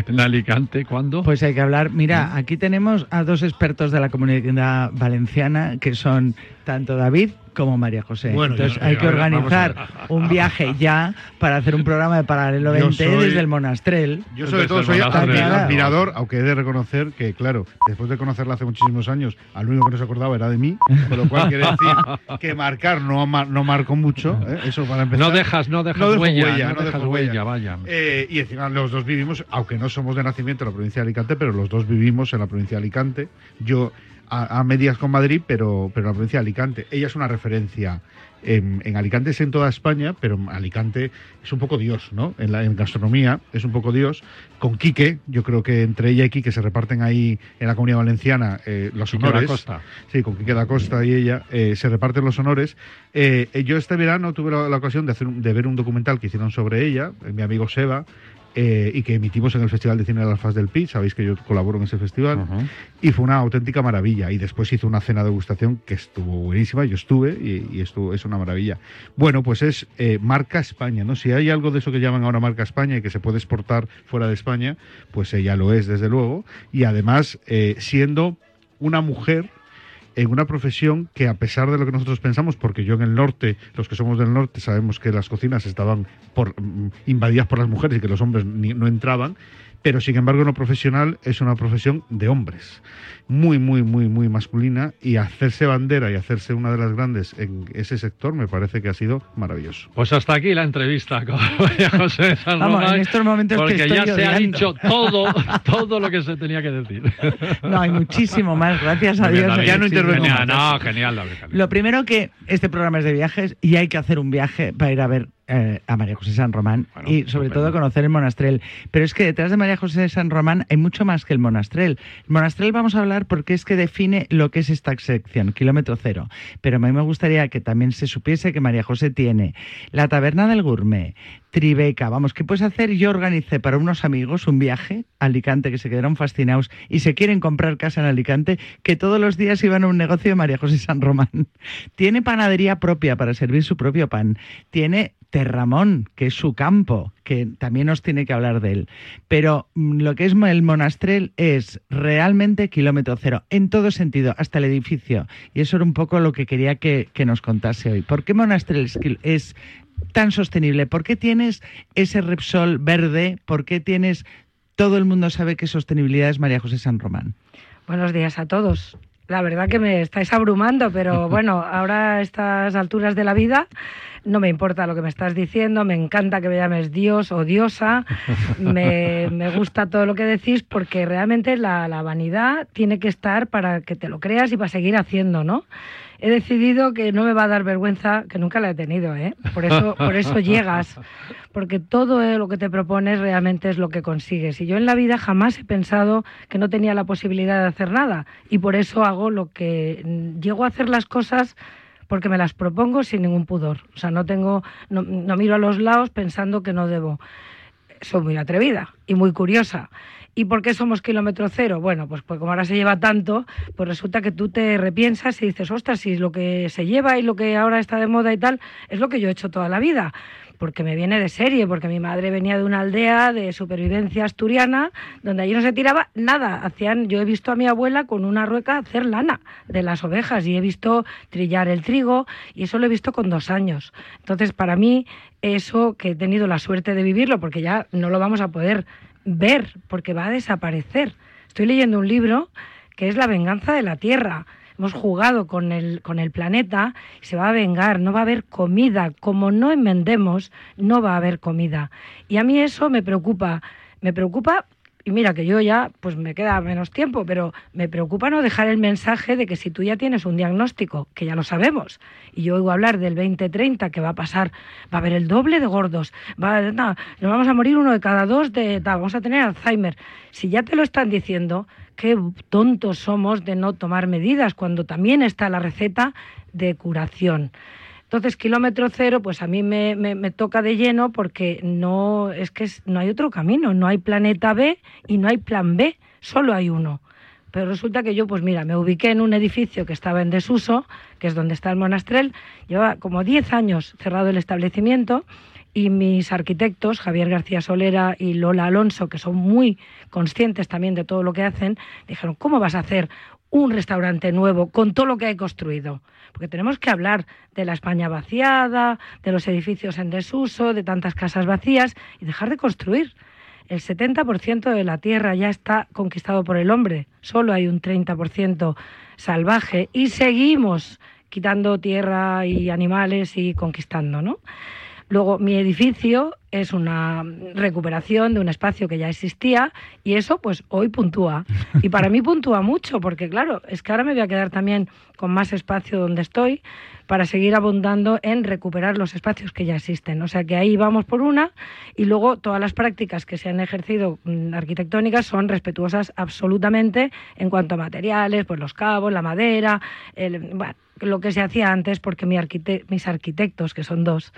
En Alicante, ¿cuándo? Pues hay que hablar. Mira, aquí tenemos a dos expertos de la comunidad valenciana que son tanto David como María José. Entonces hay que organizar un viaje ya para hacer un programa de Paralelo 20 desde el Monastrel. Yo sobre todo soy admirador, aunque he de reconocer que, claro, después de conocerla hace muchísimos años, al único que no se acordaba era de mí, con lo cual quiere decir que marcar no, no marco mucho, ¿eh? eso para empezar. No dejas, no dejas huella, no, dejas huella, vaya. Eh, y encima los dos vivimos, aunque no somos de nacimiento en la provincia de Alicante, pero los dos vivimos en la provincia de Alicante. Yo a, medias con Madrid, pero, pero la provincia de Alicante. Ella es una referencia. En, Alicante es en toda España, pero Alicante es un poco Dios, ¿no? En la gastronomía es un poco Dios. Con Quique, yo creo que entre ella y Quique se reparten ahí en la comunidad valenciana eh, los honores. Costa. Sí, con Quique da Costa y ella eh, se reparten los honores. Eh, yo este verano tuve la, ocasión de, hacer, de ver un documental que hicieron sobre ella, mi amigo Seba, eh, y que emitimos en el Festival de Cine de las Fas del Pi, sabéis que yo colaboro en ese festival, y fue una auténtica maravilla. Y después hizo una cena de degustación que estuvo buenísima, yo estuve y, estuvo, es una maravilla. Bueno, pues es eh, marca España, ¿no? Si hay algo de eso que llaman ahora marca España y que se puede exportar fuera de España, pues ella lo es, desde luego, y además eh, siendo una mujer en una profesión que a pesar de lo que nosotros pensamos, porque yo en el norte, los que somos del norte, sabemos que las cocinas estaban mm, invadidas por las mujeres y que los hombres no entraban, pero sin embargo no profesional es una profesión de hombres, muy, muy, muy, muy masculina y hacerse bandera y hacerse una de las grandes en ese sector me parece que ha sido maravilloso. Pues hasta aquí la entrevista con María José San Vamos, en estos momentos porque que ya se ha dicho todo, todo lo que se tenía que decir. No, hay muchísimo más, gracias a Dios. ya no intervengo. No, genial, Lo primero que este programa es de viajes y hay que hacer un viaje para ir a ver eh, a María José San Román y sobre todo conocer el monastrel. Pero es que detrás de María José San Román hay mucho más que el monastrel. El monastrel vamos a hablar porque es que define lo que es esta sección, kilómetro cero. Pero a mí me gustaría que también se supiese que María José tiene la taberna del gourmet, Tribeca. Vamos, ¿qué puedes hacer? Yo organicé para unos amigos un viaje a Alicante que se quedaron fascinados y se quieren comprar casa en Alicante, que todos los días iban a un negocio de María José San Román. Tiene panadería propia para servir su propio pan. Tiene Terramón, que es su campo, que también nos tiene que hablar de él. Pero mm, lo que es el monastrel es realmente kilómetro cero, en todo sentido, hasta el edificio. Y eso era un poco lo que quería que, nos contase hoy. ¿Por qué monastrel es tan sostenible? ¿Por qué tienes ese Repsol verde? ¿Por qué tienes... Todo el mundo sabe que sostenibilidad es María José San Román. Buenos días a todos. La verdad que me estáis abrumando, pero bueno, ahora a estas alturas de la vida no me importa lo que me estás diciendo, me encanta que me llames Dios o diosa, me, gusta todo lo que decís porque realmente la, la, vanidad tiene que estar para que te lo creas y para seguir haciendo, ¿no? He decidido que no me va a dar vergüenza, que nunca la he tenido, ¿eh? Por eso, por eso llegas, porque todo lo que te propones realmente es lo que consigues. Y yo en la vida jamás he pensado que no tenía la posibilidad de hacer nada y por eso hago lo que llego a hacer las cosas porque me las propongo sin ningún pudor. O sea, no tengo, no, miro a los lados pensando que no debo. Soy muy atrevida y muy curiosa. ¿Y por qué somos kilómetro cero? Bueno, pues, pues como ahora se lleva tanto, pues resulta que tú te repiensas y dices, ostras, si lo que se lleva y lo que ahora está de moda y tal, es lo que yo he hecho toda la vida porque me viene de serie, porque mi madre venía de una aldea de supervivencia asturiana, donde allí no se tiraba nada. Hacían, yo he visto a mi abuela con una rueca hacer lana de las ovejas y he visto trillar el trigo y eso lo he visto con dos años. Entonces, para mí, eso que he tenido la suerte de vivirlo, porque ya no lo vamos a poder ver, porque va a desaparecer. Estoy leyendo un libro que es La venganza de la tierra hemos jugado con el, con el planeta se va a vengar, no va a haber comida. Como no enmendemos, no va a haber comida. Y a mí eso me preocupa. Me preocupa y mira que yo ya, pues me queda menos tiempo, pero me preocupa no dejar el mensaje de que si tú ya tienes un diagnóstico, que ya lo sabemos, y yo oigo hablar del 2030, que va a pasar, va a haber el doble de gordos, va, nos vamos a morir uno de cada dos, de, vamos a tener Alzheimer. Si ya te lo están diciendo, qué tontos somos de no tomar medidas, cuando también está la receta de curación. Entonces, kilómetro cero, pues a mí me, toca de lleno porque no es que no hay otro camino, no hay planeta B y no hay plan B, solo hay uno. Pero resulta que yo, pues mira, me ubiqué en un edificio que estaba en desuso, que es donde está el monastrel, lleva como 10 años cerrado el establecimiento y mis arquitectos, Javier García Solera y Lola Alonso, que son muy conscientes también de todo lo que hacen, dijeron, ¿cómo vas a hacer un restaurante nuevo con todo lo que hay construido? porque tenemos que hablar de la España vaciada, de los edificios en desuso, de tantas casas vacías y dejar de construir. El 70% de la tierra ya está conquistado por el hombre, solo hay un 30% salvaje y seguimos quitando tierra y animales y conquistando, ¿no? Luego, mi edificio es una recuperación de un espacio que ya existía y eso pues hoy puntúa. Y para mí puntúa mucho porque claro, es que ahora me voy a quedar también con más espacio donde estoy para seguir abundando en recuperar los espacios que ya existen. O sea que ahí vamos por una y luego todas las prácticas que se han ejercido mm, arquitectónicas son respetuosas absolutamente en cuanto a materiales, pues los cabos, la madera, lo que se hacía antes porque mis arquitectos, que son dos,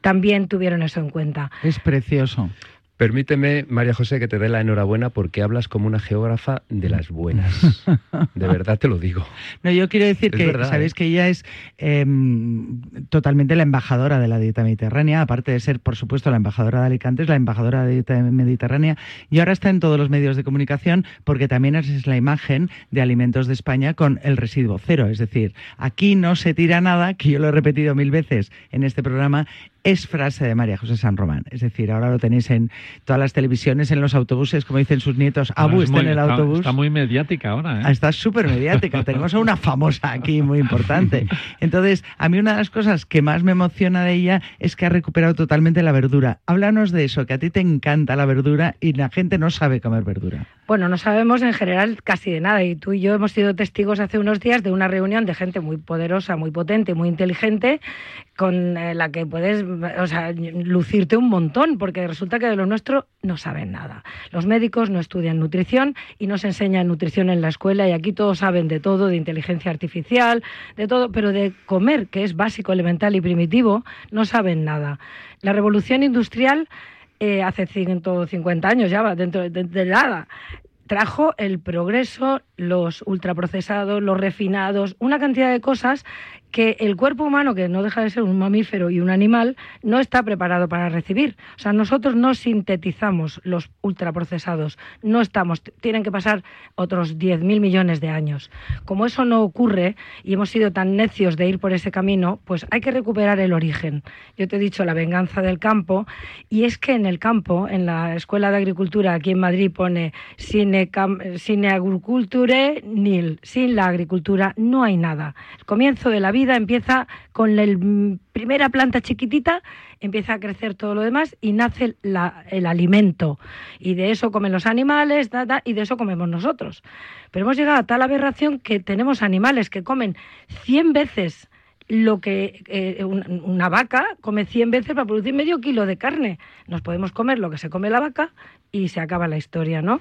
también tuvieron eso en cuenta. Es precioso. Permíteme, María José, que te dé la enhorabuena porque hablas como una geógrafa de las buenas. De verdad te lo digo. No, yo quiero decir que sabéis ¿eh? que ella es em, totalmente la embajadora de la dieta mediterránea, aparte de ser, por supuesto, la embajadora de Alicante, es la embajadora de la dieta mediterránea y ahora está en todos los medios de comunicación porque también es la imagen de alimentos de España con el residuo cero. Es decir, aquí no se tira nada, que yo lo he repetido mil veces en este programa, es frase de María José San Román. Es decir, ahora lo tenéis en todas las televisiones, en los autobuses, como dicen sus nietos. Abu está en el autobús. Está muy mediática ahora. ¿eh? Ah, está súper mediática. Tenemos a una famosa aquí muy importante. Entonces, a mí una de las cosas que más me emociona de ella es que ha recuperado totalmente la verdura. Háblanos de eso, que a ti te encanta la verdura y la gente no sabe comer verdura. Bueno, no sabemos en general casi de nada y tú y yo hemos sido testigos hace unos días de una reunión de gente muy poderosa, muy potente, muy inteligente, con eh, la que puedes o sea, lucirte un montón, porque resulta que de lo nuestro no saben nada. Los médicos no estudian nutrición y no se enseñan nutrición en la escuela y aquí todos saben de todo, de inteligencia artificial, de todo, pero de comer, que es básico, elemental y primitivo, no saben nada. La revolución industrial eh, hace 150 años ya dentro de, nada. Trajo el progreso, los ultraprocesados, los refinados, una cantidad de cosas que el cuerpo humano, que no deja de ser un mamífero y un animal, no está preparado para recibir. O sea, nosotros no sintetizamos los ultraprocesados, no estamos, tienen que pasar otros 10.000 millones de años. Como eso no ocurre y hemos sido tan necios de ir por ese camino, pues hay que recuperar el origen. Yo te he dicho la venganza del campo y es que en el campo, en la Escuela de Agricultura aquí en Madrid pone agriculture nil, sin la agricultura no hay nada. El comienzo de la vida empieza con la primera planta chiquitita, empieza a crecer todo lo demás y nace el alimento. Y de eso comen los animales y de eso comemos nosotros. Pero hemos llegado a tal aberración que tenemos animales que comen 100 veces lo que eh, una, vaca come 100 veces para producir medio kilo de carne. Nos podemos comer lo que se come la vaca y se acaba la historia, ¿no?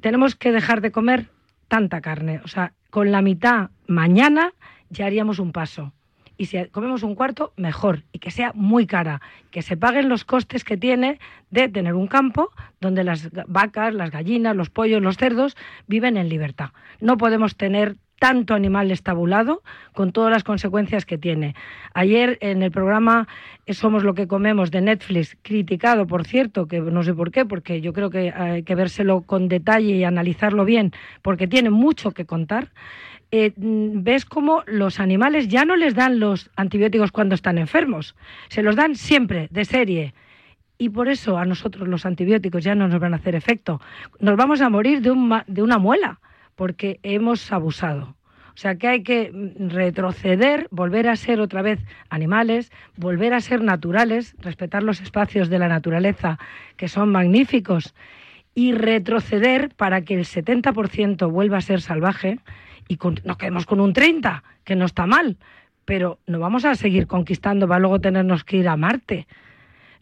Tenemos que dejar de comer tanta carne. O sea, con la mitad mañana ya haríamos un paso. Y si comemos un cuarto, mejor, y que sea muy cara, que se paguen los costes que tiene de tener un campo donde las vacas, las gallinas, los pollos, los cerdos viven en libertad. No podemos tener tanto animal estabulado con todas las consecuencias que tiene. Ayer en el programa Somos lo que comemos de Netflix, criticado, por cierto, que no sé por qué, porque yo creo que hay que vérselo con detalle y analizarlo bien, porque tiene mucho que contar. Eh, ves cómo los animales ya no les dan los antibióticos cuando están enfermos, se los dan siempre, de serie. Y por eso a nosotros los antibióticos ya no nos van a hacer efecto. Nos vamos a morir de, de una muela, porque hemos abusado. O sea que hay que retroceder, volver a ser otra vez animales, volver a ser naturales, respetar los espacios de la naturaleza, que son magníficos, y retroceder para que el 70% vuelva a ser salvaje y nos quedemos con un 30%, que no está mal, pero no vamos a seguir conquistando, va a luego tenernos que ir a Marte.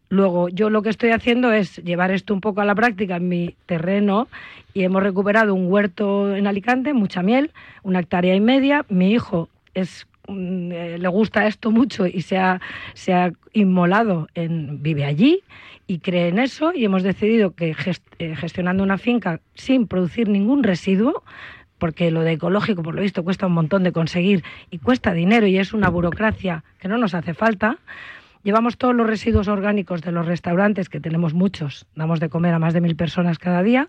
Luego, yo lo que estoy haciendo es llevar esto un poco a la práctica en mi terreno y hemos recuperado un huerto en Alicante, mucha miel, una hectárea y media. Mi hijo es mm, eh, le gusta esto mucho y se ha, se ha inmolado, en, vive allí y cree en eso y hemos decidido que eh, gestionando una finca sin producir ningún residuo, porque lo de ecológico, por lo visto, cuesta un montón de conseguir y cuesta dinero y es una burocracia que no nos hace falta, Llevamos todos los residuos orgánicos de los restaurantes, que tenemos muchos, damos de comer a más de mil personas cada día,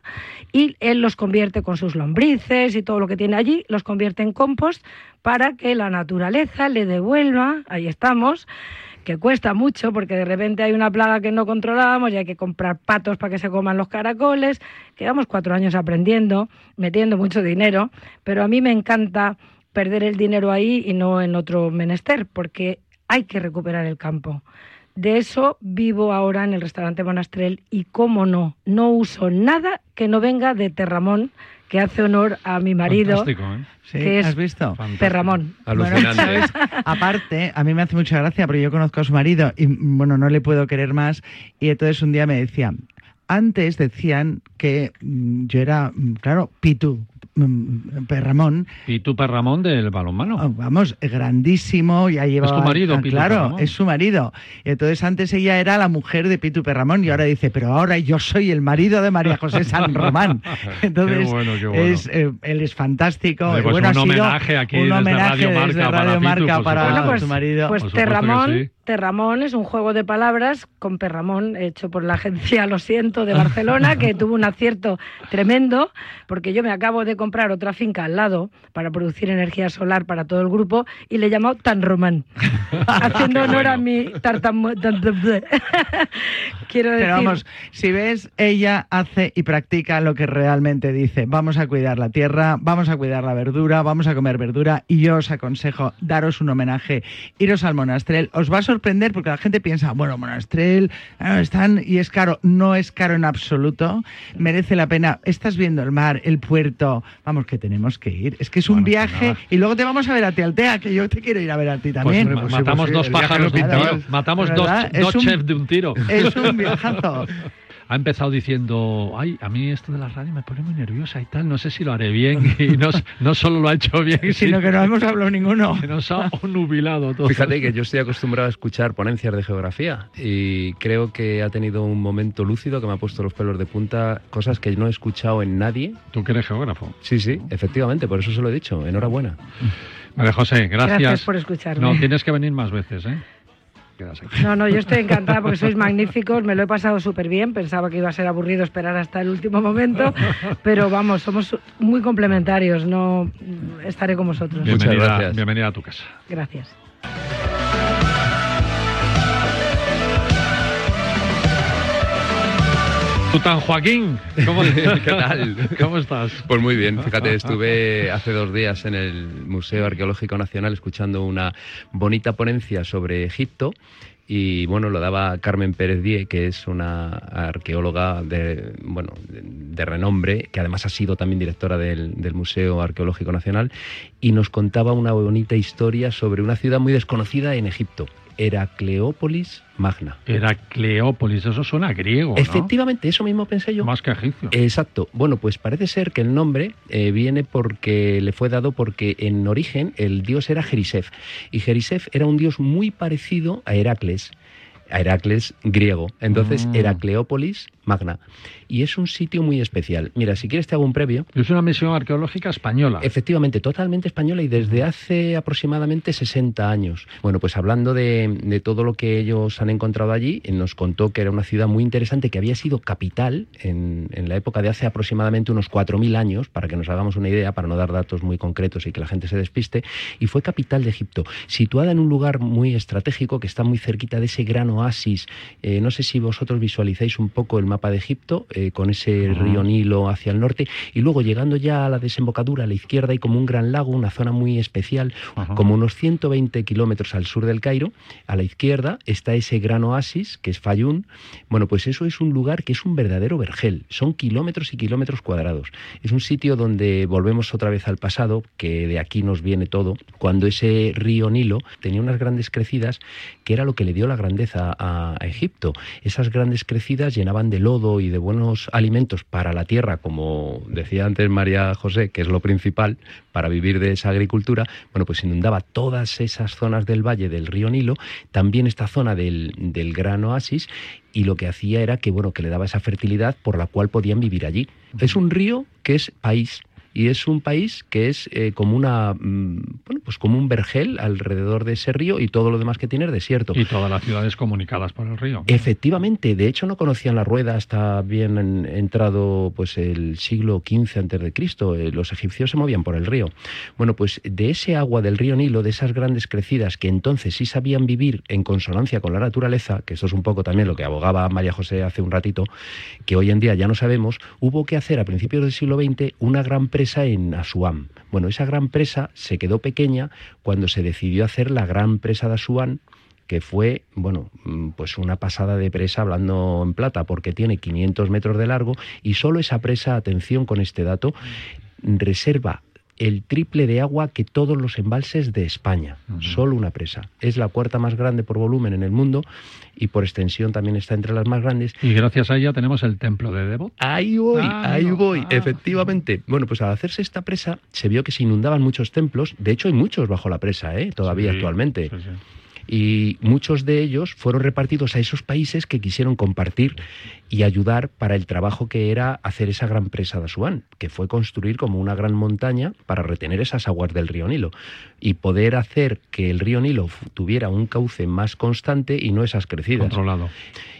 y él los convierte con sus lombrices y todo lo que tiene allí, los convierte en compost para que la naturaleza le devuelva, ahí estamos, que cuesta mucho porque de repente hay una plaga que no controlábamos y hay que comprar patos para que se coman los caracoles. Quedamos cuatro años aprendiendo, metiendo mucho dinero, pero a mí me encanta perder el dinero ahí y no en otro menester, porque hay que recuperar el campo. De eso vivo ahora en el restaurante Monastrel y, cómo no, no uso nada que no venga de Terramón, que hace honor a mi marido, ¿eh? que es ¿Has visto? Terramón. aparte, a mí me hace mucha gracia porque yo conozco a su marido y, bueno, no le puedo querer más. Y entonces un día me decía, antes decían que mm, yo era, mm, claro, Pitu, Mm, Perramón. ¿Y tu Perramón del balonmano? Oh, vamos, grandísimo, ya lleva... Es tu marido, ah, Pitu Claro, es su marido. Y entonces antes ella era la mujer de Pitu Perramón y ahora dice, pero ahora yo soy el marido de María José San Román. Entonces, Es, eh, él es fantástico. Pues bueno, un homenaje aquí un homenaje desde Radio Marca para, para, pues, tu marido. Pues Terramón, Terramón es un juego de palabras con Perramón hecho por la agencia Lo Siento de Barcelona, que tuvo un acierto tremendo, porque yo me acabo de comprar otra finca al lado para producir energía solar para todo el grupo y le he llamado Tan Román, haciendo honor a mi tartam... Quiero decir... Pero vamos, si ves, ella hace y practica lo que realmente dice. Vamos a cuidar la tierra, vamos a cuidar la verdura, vamos a comer verdura y yo os aconsejo daros un homenaje, iros al monastrel, os va a sorprender porque la gente piensa, bueno, monastrel, ah, están y es caro. No es caro en absoluto, merece la pena. Estás viendo el mar, el puerto, vamos que tenemos que ir. Es que es un viaje y luego te vamos a ver a ti Altea, que yo te quiero ir a ver a ti Pues también. matamos dos pájaros de un tiro. Matamos dos, dos chefs de un tiro. Es un viajazo. ha empezado diciendo, ay, a mí esto de la radio me pone muy nerviosa y tal, no sé si lo haré bien. Y no, no solo lo ha hecho bien, sino que no hemos hablado ninguno. Que nos ha nubilado todo. Fíjate que yo estoy acostumbrado a escuchar ponencias de geografía y creo que ha tenido un momento lúcido que me ha puesto los pelos de punta, cosas que no he escuchado en nadie. ¿Tú que eres geógrafo? Sí, sí, efectivamente, por eso se lo he dicho. Enhorabuena. Vale, José, gracias. Gracias por escucharme. No, tienes que venir más veces, ¿eh? No, no, yo estoy encantada porque sois magníficos, me lo he pasado súper bien, pensaba que iba a ser aburrido esperar hasta el último momento, pero vamos, somos muy complementarios, no estaré con vosotros. Bienvenida, gracias. bienvenida a tu casa. Gracias. Joaquín, ¿cómo, ¿qué tal? ¿Cómo estás? Pues muy bien, fíjate, estuve hace dos días en el Museo Arqueológico Nacional escuchando una bonita ponencia sobre Egipto y bueno, lo daba Carmen Pérez Die, que es una arqueóloga de, bueno, de renombre, que además ha sido también directora del, del, Museo Arqueológico Nacional, y nos contaba una bonita historia sobre una ciudad muy desconocida en Egipto, Heracleópolis Magna. Heracleópolis, eso suena griego. ¿no? Efectivamente, eso mismo pensé yo. Más que egipcio. Exacto. Bueno, pues parece ser que el nombre eh, viene porque le fue dado porque en origen el dios era Jerisef. Y Jerisef era un dios muy parecido a Heracles a Heracles griego. Entonces, Mm. Heracleópolis Magna. Y es un sitio muy especial. Mira, si quieres te hago un previo. Es una misión arqueológica española. Efectivamente, totalmente española y desde hace aproximadamente 60 años. Bueno, pues hablando de, de todo lo que ellos han encontrado allí, nos contó que era una ciudad muy interesante que había sido capital en, en la época de hace aproximadamente unos 4.000 años, para que nos hagamos una idea, para no dar datos muy concretos y que la gente se despiste, y fue capital de Egipto, situada en un lugar muy estratégico que está muy cerquita de ese gran oasis. Eh, no sé si vosotros visualizáis un poco el mapa de Egipto, eh, con ese río Nilo hacia el norte, y luego llegando ya a la desembocadura a la izquierda hay como un gran lago, una zona muy especial, como unos 120 kilómetros al sur del Cairo, a la izquierda está ese gran oasis que es Fayún. Bueno, pues eso es un lugar que es un verdadero vergel, son kilómetros y kilómetros cuadrados. Es un sitio donde volvemos otra vez al pasado, que de aquí nos viene todo, cuando ese río Nilo tenía unas grandes crecidas que era lo que le dio la grandeza a, Egipto. Esas grandes crecidas llenaban de lodo y de buenos alimentos para la tierra, como decía antes María José, que es lo principal para vivir de esa agricultura, bueno, pues inundaba todas esas zonas del valle del río Nilo, también esta zona del, del gran oasis, y lo que hacía era que, bueno, que le daba esa fertilidad por la cual podían vivir allí. Es un río que es país y es un país que es eh, como una mm, bueno, pues como un vergel alrededor de ese río y todo lo demás que tiene es desierto. Y todas las ciudades comunicadas por el río. Efectivamente, de hecho no conocían la rueda hasta bien entrado pues el siglo XV antes de Cristo. Eh, los egipcios se movían por el río. Bueno, pues de ese agua del río Nilo, de esas grandes crecidas que entonces sí sabían vivir en consonancia con la naturaleza, que esto es un poco también lo que abogaba María José hace un ratito, que hoy en día ya no sabemos, hubo que hacer a principios del siglo XX una gran en Asuán. Bueno, esa gran presa se quedó pequeña cuando se decidió hacer la gran presa de Asuán, que fue, bueno, mm, pues una pasada de presa hablando en plata, porque tiene 500 metros de largo y solo esa presa, atención con este dato, reserva el triple de agua que todos los embalses de España. Solo una presa. Es la cuarta más grande por volumen en el mundo y por extensión también está entre las más grandes. Y gracias a ella tenemos el templo de Debo. Ahí voy, ah, ahí voy, ah. efectivamente. Bueno, pues al hacerse esta presa se vio que se inundaban muchos templos. De hecho, hay muchos bajo la presa, ¿eh? todavía actualmente y muchos de ellos fueron repartidos a esos países que quisieron compartir y ayudar para el trabajo que era hacer esa gran presa de Asuán, que fue construir como una gran montaña para retener esas aguas del río Nilo y poder hacer que el río Nilo tuviera un cauce más constante y no esas crecidas. Controlado.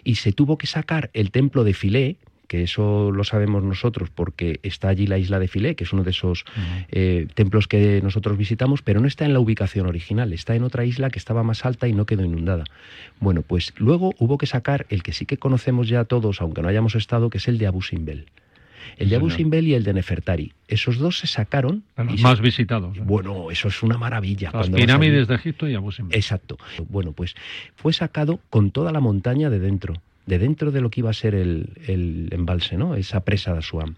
Y se tuvo que sacar el templo de Filé, que eso lo sabemos nosotros porque está allí la isla de Filé, que es uno de esos eh, templos que nosotros visitamos, pero no está en la ubicación original, está en otra isla que estaba más alta y no quedó inundada. Bueno, pues luego hubo que sacar el que sí que conocemos ya todos, aunque no hayamos estado, que es el de Abu Simbel. El de Abu Simbel y el de Nefertari. Esos dos se sacaron. Los más visitados. ¿eh? Bueno, eso es una maravilla. Las pirámides de Egipto y Abu Simbel. Exacto. Bueno, pues fue sacado con toda la montaña de dentro de dentro de lo que iba a ser el, embalse, ¿no? esa presa de Asuán.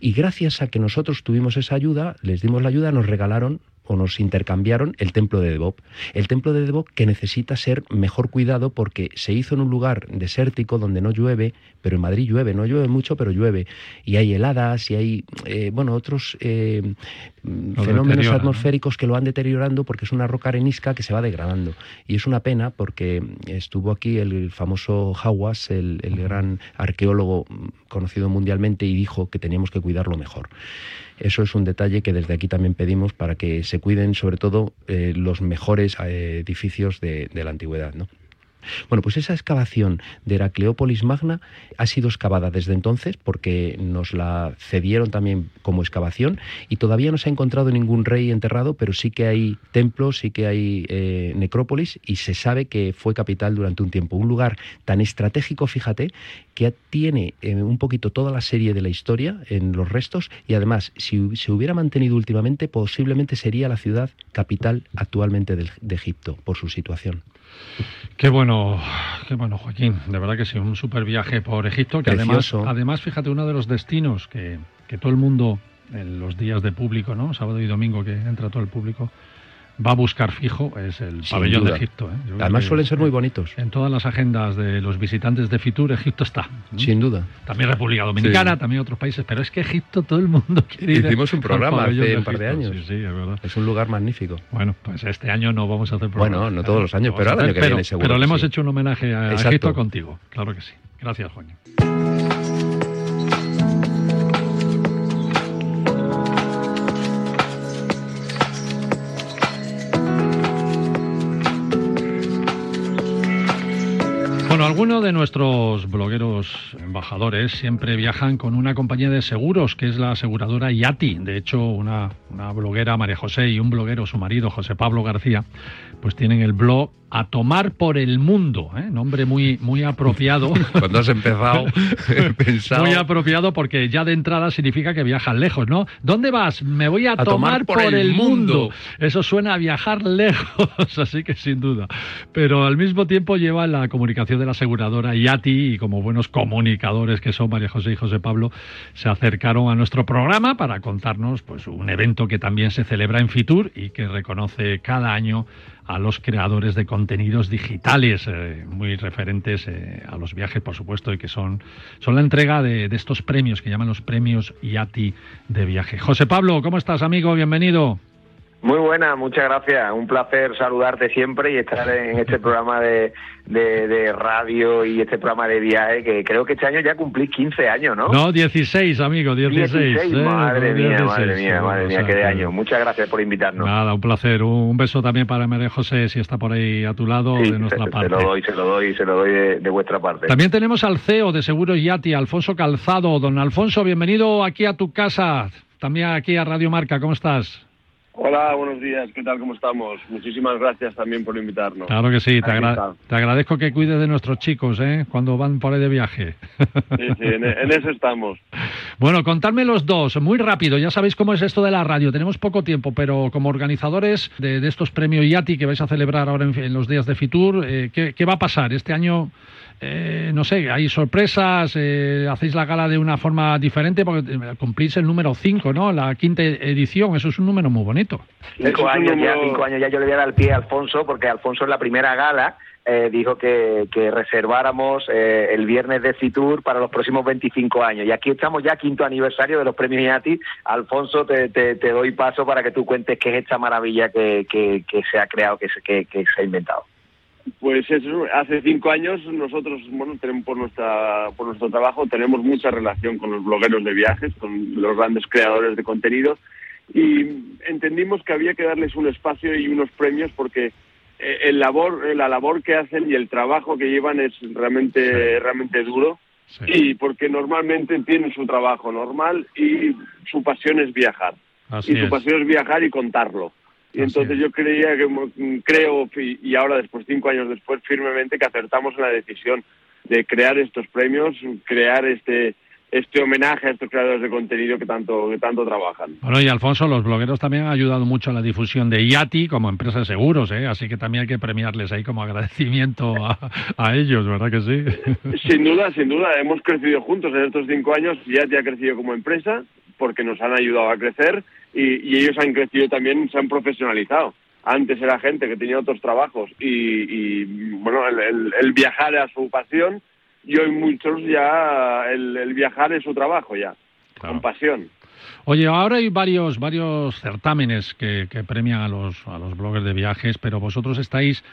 Y gracias a que nosotros tuvimos esa ayuda, les dimos la ayuda, nos regalaron o nos intercambiaron el templo de Debop. El templo de Debop que necesita ser mejor cuidado porque se hizo en un lugar desértico donde no llueve, pero en Madrid llueve, no llueve mucho, pero llueve. Y hay heladas y hay, eh, bueno, otros eh, fenómenos atmosféricos que lo van deteriorando porque es una roca arenisca que se va degradando. Y es una pena porque estuvo aquí el famoso Hawass, el, el gran arqueólogo conocido mundialmente, y dijo que teníamos que cuidarlo mejor. Eso es un detalle que desde aquí también pedimos para que se cuiden sobre todo eh, los mejores eh, edificios de, de la antigüedad. ¿no? Bueno, pues esa excavación de Heracleópolis Magna ha sido excavada desde entonces porque nos la cedieron también como excavación y todavía no se ha encontrado ningún rey enterrado, pero sí que hay templos, sí que hay eh, necrópolis y se sabe que fue capital durante un tiempo. Un lugar tan estratégico, fíjate, que tiene eh, un poquito toda la serie de la historia en los restos y además, si se hubiera mantenido últimamente, posiblemente sería la ciudad capital actualmente de Egipto por su situación. Qué bueno, qué bueno, Joaquín. De verdad que sí, un super viaje por Egipto, que además, además, fíjate, uno de los destinos que, que todo el mundo en los días de público, ¿no? Sábado y domingo que entra todo el público, va a buscar fijo es el pabellón de Egipto. ¿eh? Además suelen ser muy bonitos. En todas las agendas de los visitantes de Fitur, Egipto está. Sin duda. También República Dominicana, también otros países, pero es que Egipto todo el mundo quiere ir. Hicimos un programa hace un par de años. Sí, sí, es verdad. Es un lugar magnífico. Bueno, pues este año no vamos a hacer programa. Bueno, no todos los años, pero el año que viene seguro. Pero le hemos hecho un homenaje a Egipto contigo, claro que sí. Gracias, Juan. Algunos de nuestros blogueros embajadores siempre viajan con una compañía de seguros, que es la aseguradora Yati. De hecho, una, una bloguera, María José, y un bloguero, su marido, José Pablo García, pues tienen el blog a tomar por el mundo, ¿eh? nombre muy, muy apropiado. Cuando has empezado, he pensado... Muy apropiado porque ya de entrada significa que viajas lejos, ¿no? ¿Dónde vas? Me voy a, tomar, por, el, mundo. Eso suena a viajar lejos, así que sin duda. Pero al mismo tiempo lleva la comunicación de la aseguradora Yati y como buenos comunicadores que son María José y José Pablo, se acercaron a nuestro programa para contarnos pues un evento que también se celebra en Fitur y que reconoce cada año a los creadores de contenidos digitales eh, muy referentes eh, a los viajes, por supuesto, y que son, son la entrega de, de estos premios que llaman los premios IATI de viaje. José Pablo, ¿cómo estás, amigo? Bienvenido. Muy buena, muchas gracias. Un placer saludarte siempre y estar en este programa de, de, de, radio y este programa de viaje, que creo que este año ya cumplí 15 años, ¿no? No, 16, amigo, 16. 16 ¿eh? madre, mía, 16, madre mía, madre o mía, sea, qué de año. Muchas gracias por invitarnos. Nada, un placer. Un beso también para María José, si está por ahí a tu lado, Sí, de nuestra se, se parte. lo doy, se lo doy, se lo doy de, de vuestra parte. También tenemos al CEO de Seguros Yati, Alfonso Calzado. Don Alfonso, bienvenido aquí a tu casa, también aquí a Radio Marca. ¿Cómo estás? Hola, buenos días. ¿Qué tal? ¿Cómo estamos? Muchísimas gracias también por invitarnos. Claro que sí, te, agra- agradezco que cuides de nuestros chicos, ¿eh? Cuando van por ahí de viaje. Sí, sí, en, en eso estamos. Bueno, contadme los dos, muy rápido. Ya sabéis cómo es esto de la radio. Tenemos poco tiempo, pero como organizadores de, de estos premios IATI que vais a celebrar ahora en, en los días de Fitur, eh, ¿qué, qué va a pasar? Este año, eh, no sé, hay sorpresas, eh, hacéis la gala de una forma diferente porque eh, cumplís el número 5, ¿no? La quinta edición, eso es un número muy bonito. Cinco años ya, cinco años ya yo le voy a dar el pie a Alfonso, porque Alfonso en la primera gala eh, dijo que, que reserváramos eh, el viernes de Fitur para los próximos 25 años. Y aquí estamos ya, quinto aniversario de los premios IATI. Alfonso, te, te, te doy paso para que tú cuentes qué es esta maravilla que, que, que se ha creado, que se, que, que se ha inventado. Pues eso, hace cinco años nosotros, bueno, tenemos por nuestra por nuestro trabajo tenemos mucha relación con los blogueros de viajes, con los grandes creadores de contenido y entendimos que había que darles un espacio y unos premios porque eh, el labor, la labor que hacen y el trabajo que llevan es realmente realmente duro y porque normalmente tienen su trabajo normal y su pasión es viajar Así y su es. pasión es viajar y contarlo. Y entonces yo creía que, creo, y ahora después, cinco años después, firmemente que acertamos en la decisión de crear estos premios, crear este este homenaje a estos creadores de contenido que tanto que tanto trabajan. Bueno, y Alfonso, los blogueros también han ayudado mucho a la difusión de IATI como empresa de seguros, ¿eh? Así que también hay que premiarles ahí como agradecimiento a, a ellos, ¿verdad que sí? Sin duda, sin duda, hemos crecido juntos en estos cinco años, ya te ha crecido como empresa, porque nos han ayudado a crecer y, y ellos han crecido también, se han profesionalizado. Antes era gente que tenía otros trabajos y, y, bueno, el, el- el viajar era su pasión y hoy muchos ya el, el viajar es su trabajo ya, con pasión. Oye, ahora hay varios, varios certámenes que, que premian a los, a los bloggers de viajes, pero vosotros estáis,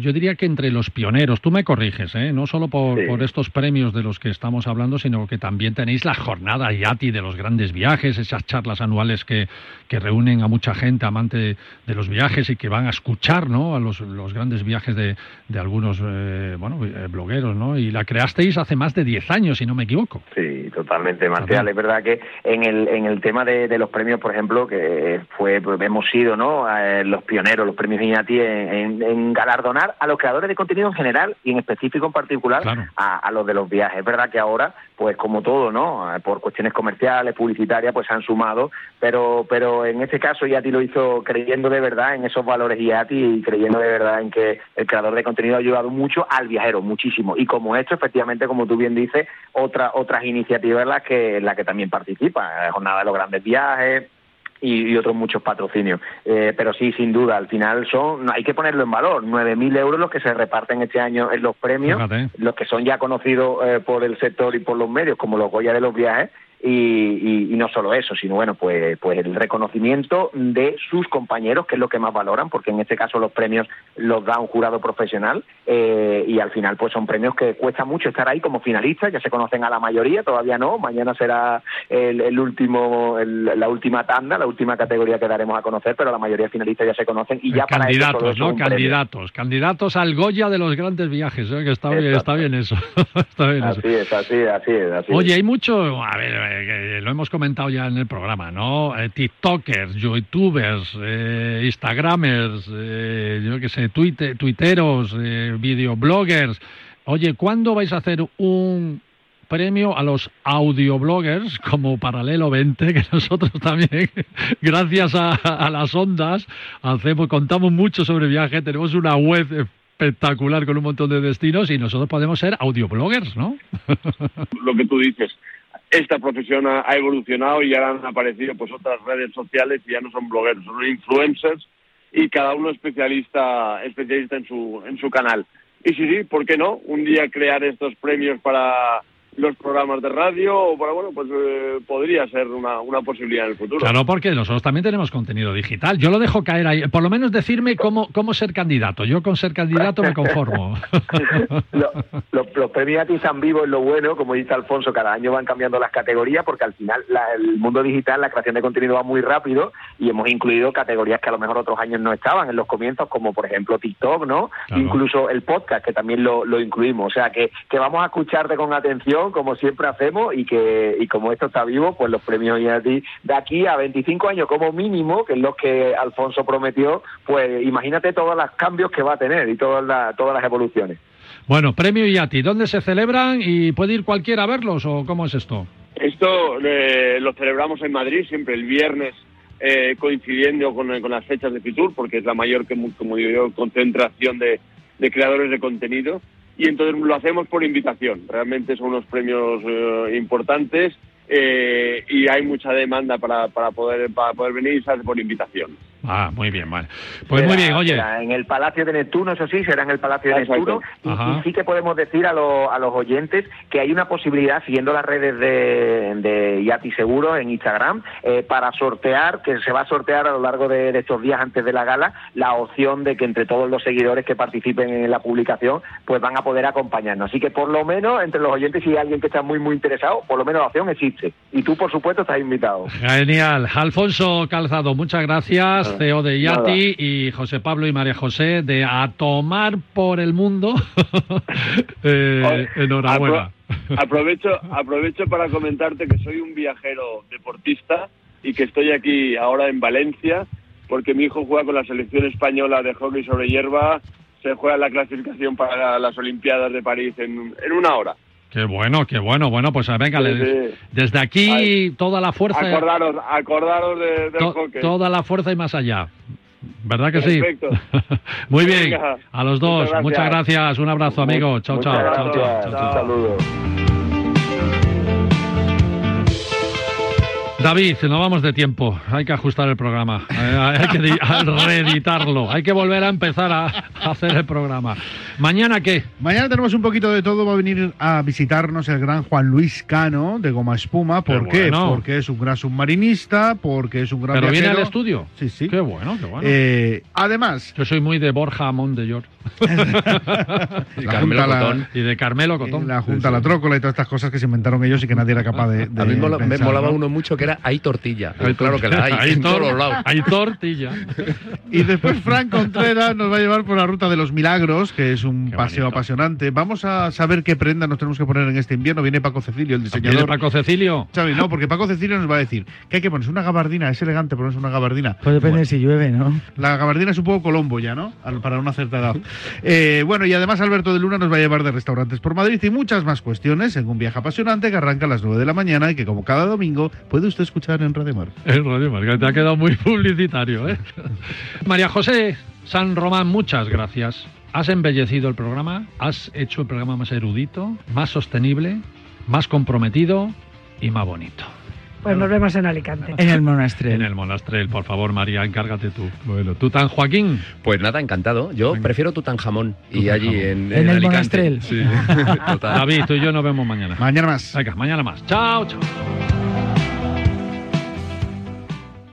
yo diría que entre los pioneros. Tú me corriges, ¿eh? No solo por, Sí. por estos premios de los que estamos hablando, sino que también tenéis la jornada IATI de los grandes viajes, esas charlas anuales que, que reúnen a mucha gente amante de, de los viajes y que van a escuchar, ¿no? A los, los grandes viajes de, de algunos, eh, bueno, eh, blogueros, ¿no? Y la creasteis hace más de 10 años, si no me equivoco. Sí, totalmente, Marcial. Es verdad que en el, en el tema de, de los premios, por ejemplo, que fue pues, hemos sido ¿no? Eh, los pioneros, los premios en, en- en galardonar a los creadores de contenido en general y en específico en particular a, a los de los viajes. Es verdad que ahora, pues como todo, ¿no? Eh, por cuestiones comerciales, publicitarias, pues se han sumado, pero, pero en este caso IATI lo hizo creyendo de verdad en esos valores IATI y creyendo de verdad en que el creador de contenido ha ayudado mucho al viajero, muchísimo. Y como esto, efectivamente, como tú bien dices, otra, otras iniciativas en las que, en las que también participa, eh, Jornada de los Grandes Viajes, y, y otros muchos patrocinios. Eh, pero sí, sin duda, al final son, hay que ponerlo en valor, 9.000 euros los que se reparten este año en los premios, Fíjate. los que son ya conocidos eh, por el sector y por los medios, como los Goya de los viajes, y, y- y no solo eso, sino bueno, pues, pues el reconocimiento de sus compañeros, que es lo que más valoran, porque en este caso los premios los da un jurado profesional eh, y al final pues son premios que cuesta mucho estar ahí como finalistas, ya se conocen a la mayoría, todavía no, mañana será el, el último, el- la última tanda, la última categoría que daremos a conocer, pero la mayoría de finalistas ya se conocen y ya para ellos todo Candidatos, eso ¿no? un premio. Candidatos. Candidatos al Goya de los grandes viajes, ¿eh? que está bien, está bien eso. está bien eso. Así es, así es, así es. Así Oye, hay mucho, a ver, eh, lo hemos comentado ya en el programa, ¿no? Eh, TikTokers, YouTubers, eh, Instagramers, eh, yo qué sé, tuite- tuiteros, videobloggers. Oye, ¿cuándo vais a hacer un premio a los audiobloggers como Paralelo 20, que nosotros también, gracias a, a las ondas, hacemos, contamos mucho sobre viaje, tenemos una web espectacular con un montón de destinos y nosotros podemos ser audiobloggers, ¿no? lo que tú dices. Esta profesión ha, evolucionado y ahora han aparecido pues otras redes sociales y ya no son blogueros, son influencers y cada uno especialista especialista en su en su canal. Y sí, sí, ¿por qué no? Un día crear estos premios para los programas de radio o para, bueno, pues eh, podría ser una, una posibilidad en el futuro. Claro, porque nosotros también tenemos contenido digital. Yo lo dejo caer ahí. Por lo menos decirme cómo, cómo ser candidato. Yo con ser candidato me conformo. los, los premios aquí están vivos es lo bueno, como dice Alfonso, cada año van cambiando las categorías porque al final la- el mundo digital, la creación de contenido va muy rápido y hemos incluido categorías que a lo mejor otros años no estaban en los comienzos, como por ejemplo TikTok, ¿no? Claro. Incluso el podcast, que también lo, lo incluimos. O sea, que, que vamos a escucharte con atención, como siempre hacemos, y que y como esto está vivo, pues los premios IATI de aquí a 25 años como mínimo, que es lo que Alfonso prometió, pues imagínate todos los cambios que va a tener y todas las todas las evoluciones. Bueno, premio IATI. ¿Dónde se celebran y puede ir cualquiera a verlos o cómo es esto? Esto eh, lo celebramos en Madrid siempre el viernes, eh, coincidiendo con, con las fechas de Fitur, porque es la mayor, que, como digo yo, concentración de, de creadores de contenido. Y entonces lo hacemos por invitación. Realmente son unos premios eh, importantes eh, y hay mucha demanda para, para, poder, para poder venir y se hace por invitación. Ah, muy bien, vale. Pues muy bien, oye. será en el Palacio de Neptuno, eso sí, será en el Palacio de. Neptuno. Y, sí que podemos decir a, los- a los oyentes que hay una posibilidad, siguiendo las redes de, de Yati Seguro en Instagram, eh, para sortear, que se va a sortear a lo largo de, de estos días antes de la gala, la opción de que entre todos los seguidores que participen en la publicación, pues van a poder acompañarnos. Así que por lo menos entre los oyentes, si hay alguien que está muy, muy interesado, por lo menos la opción existe. Y tú, por supuesto, estás invitado. Genial. Alfonso Calzado, muchas gracias. CEO de nada. y José Pablo y María José de A Tomar por el Mundo. Eh, enhorabuena. Apro- aprovecho, aprovecho para comentarte que soy un viajero deportista y que estoy aquí ahora en Valencia porque mi hijo juega con la selección española de hockey sobre hierba. Se juega la clasificación para las Olimpiadas de París en, en una hora. Qué bueno, qué bueno. Bueno, pues venga, Sí, sí. desde aquí toda la fuerza. Acordaros, acordaros de- del to- hockey. toda la fuerza y más allá. ¿Verdad que sí? Perfecto. Muy bien. Venga. A los dos, Muchas muchas gracias. Un abrazo, amigo. Chao, chao. chao, chao, chao, chao. David, nos vamos de tiempo. Hay que ajustar el programa. Eh, Hay que reeditarlo. Hay que volver a empezar a a hacer el programa. ¿Mañana qué? Mañana tenemos un poquito de todo. Va a venir a visitarnos el gran Juan Luis Cano de Goma Espuma. ¿Por Qué qué? bueno. Porque es un gran submarinista, porque es un gran ¿Pero viene viajero. al estudio? Sí, sí. Qué bueno, qué bueno. Eh, además, Yo soy muy de Borja Amón de York. Y La Carmelo Junta la- Cotón. Y de Carmelo Cotón. la Junta La Trócola y todas estas cosas que se inventaron ellos y que nadie era capaz de, de A mí mola- me pensar, molaba ¿no? uno mucho que era hay tortilla. Claro que la hay, Hay en tor- todos los lados. Hay tortilla. Y después Frank Contreras nos va a llevar por la ruta de los milagros, que es un Qué paseo bonito. apasionante. Vamos a saber qué prenda nos tenemos que poner en este invierno. Viene Paco Cecilio, el ¿Viene diseñador. Paco Cecilio? Xavi, no, porque Paco Cecilio nos va a decir que hay que ponerse una gabardina. Es elegante ponerse una gabardina. Pues depende si llueve, ¿no? La gabardina es un poco Colombo ya, ¿no? Para una cierta edad. Eh, bueno, y además Alberto de Luna nos va a llevar de restaurantes por Madrid y muchas más cuestiones en un viaje apasionante que arranca a las 9 de la mañana y que como cada domingo puede usted escuchar en Radio Mar. El Radio Marca te ha quedado muy publicitario, ¿eh? María José San Román, muchas gracias. Has embellecido el programa, has hecho el programa más erudito, más sostenible, más comprometido y más bonito. Pues nos vemos en Alicante. En el monastrel. En el monastrel, por favor, María, encárgate tú. Bueno, tú tan Joaquín. Pues nada, encantado. Yo prefiero Tutankamón y allí en, En el Alicante. monastrel. Sí, total. David, tú y yo nos vemos mañana. Mañana más. Venga, mañana más. Chao, chao.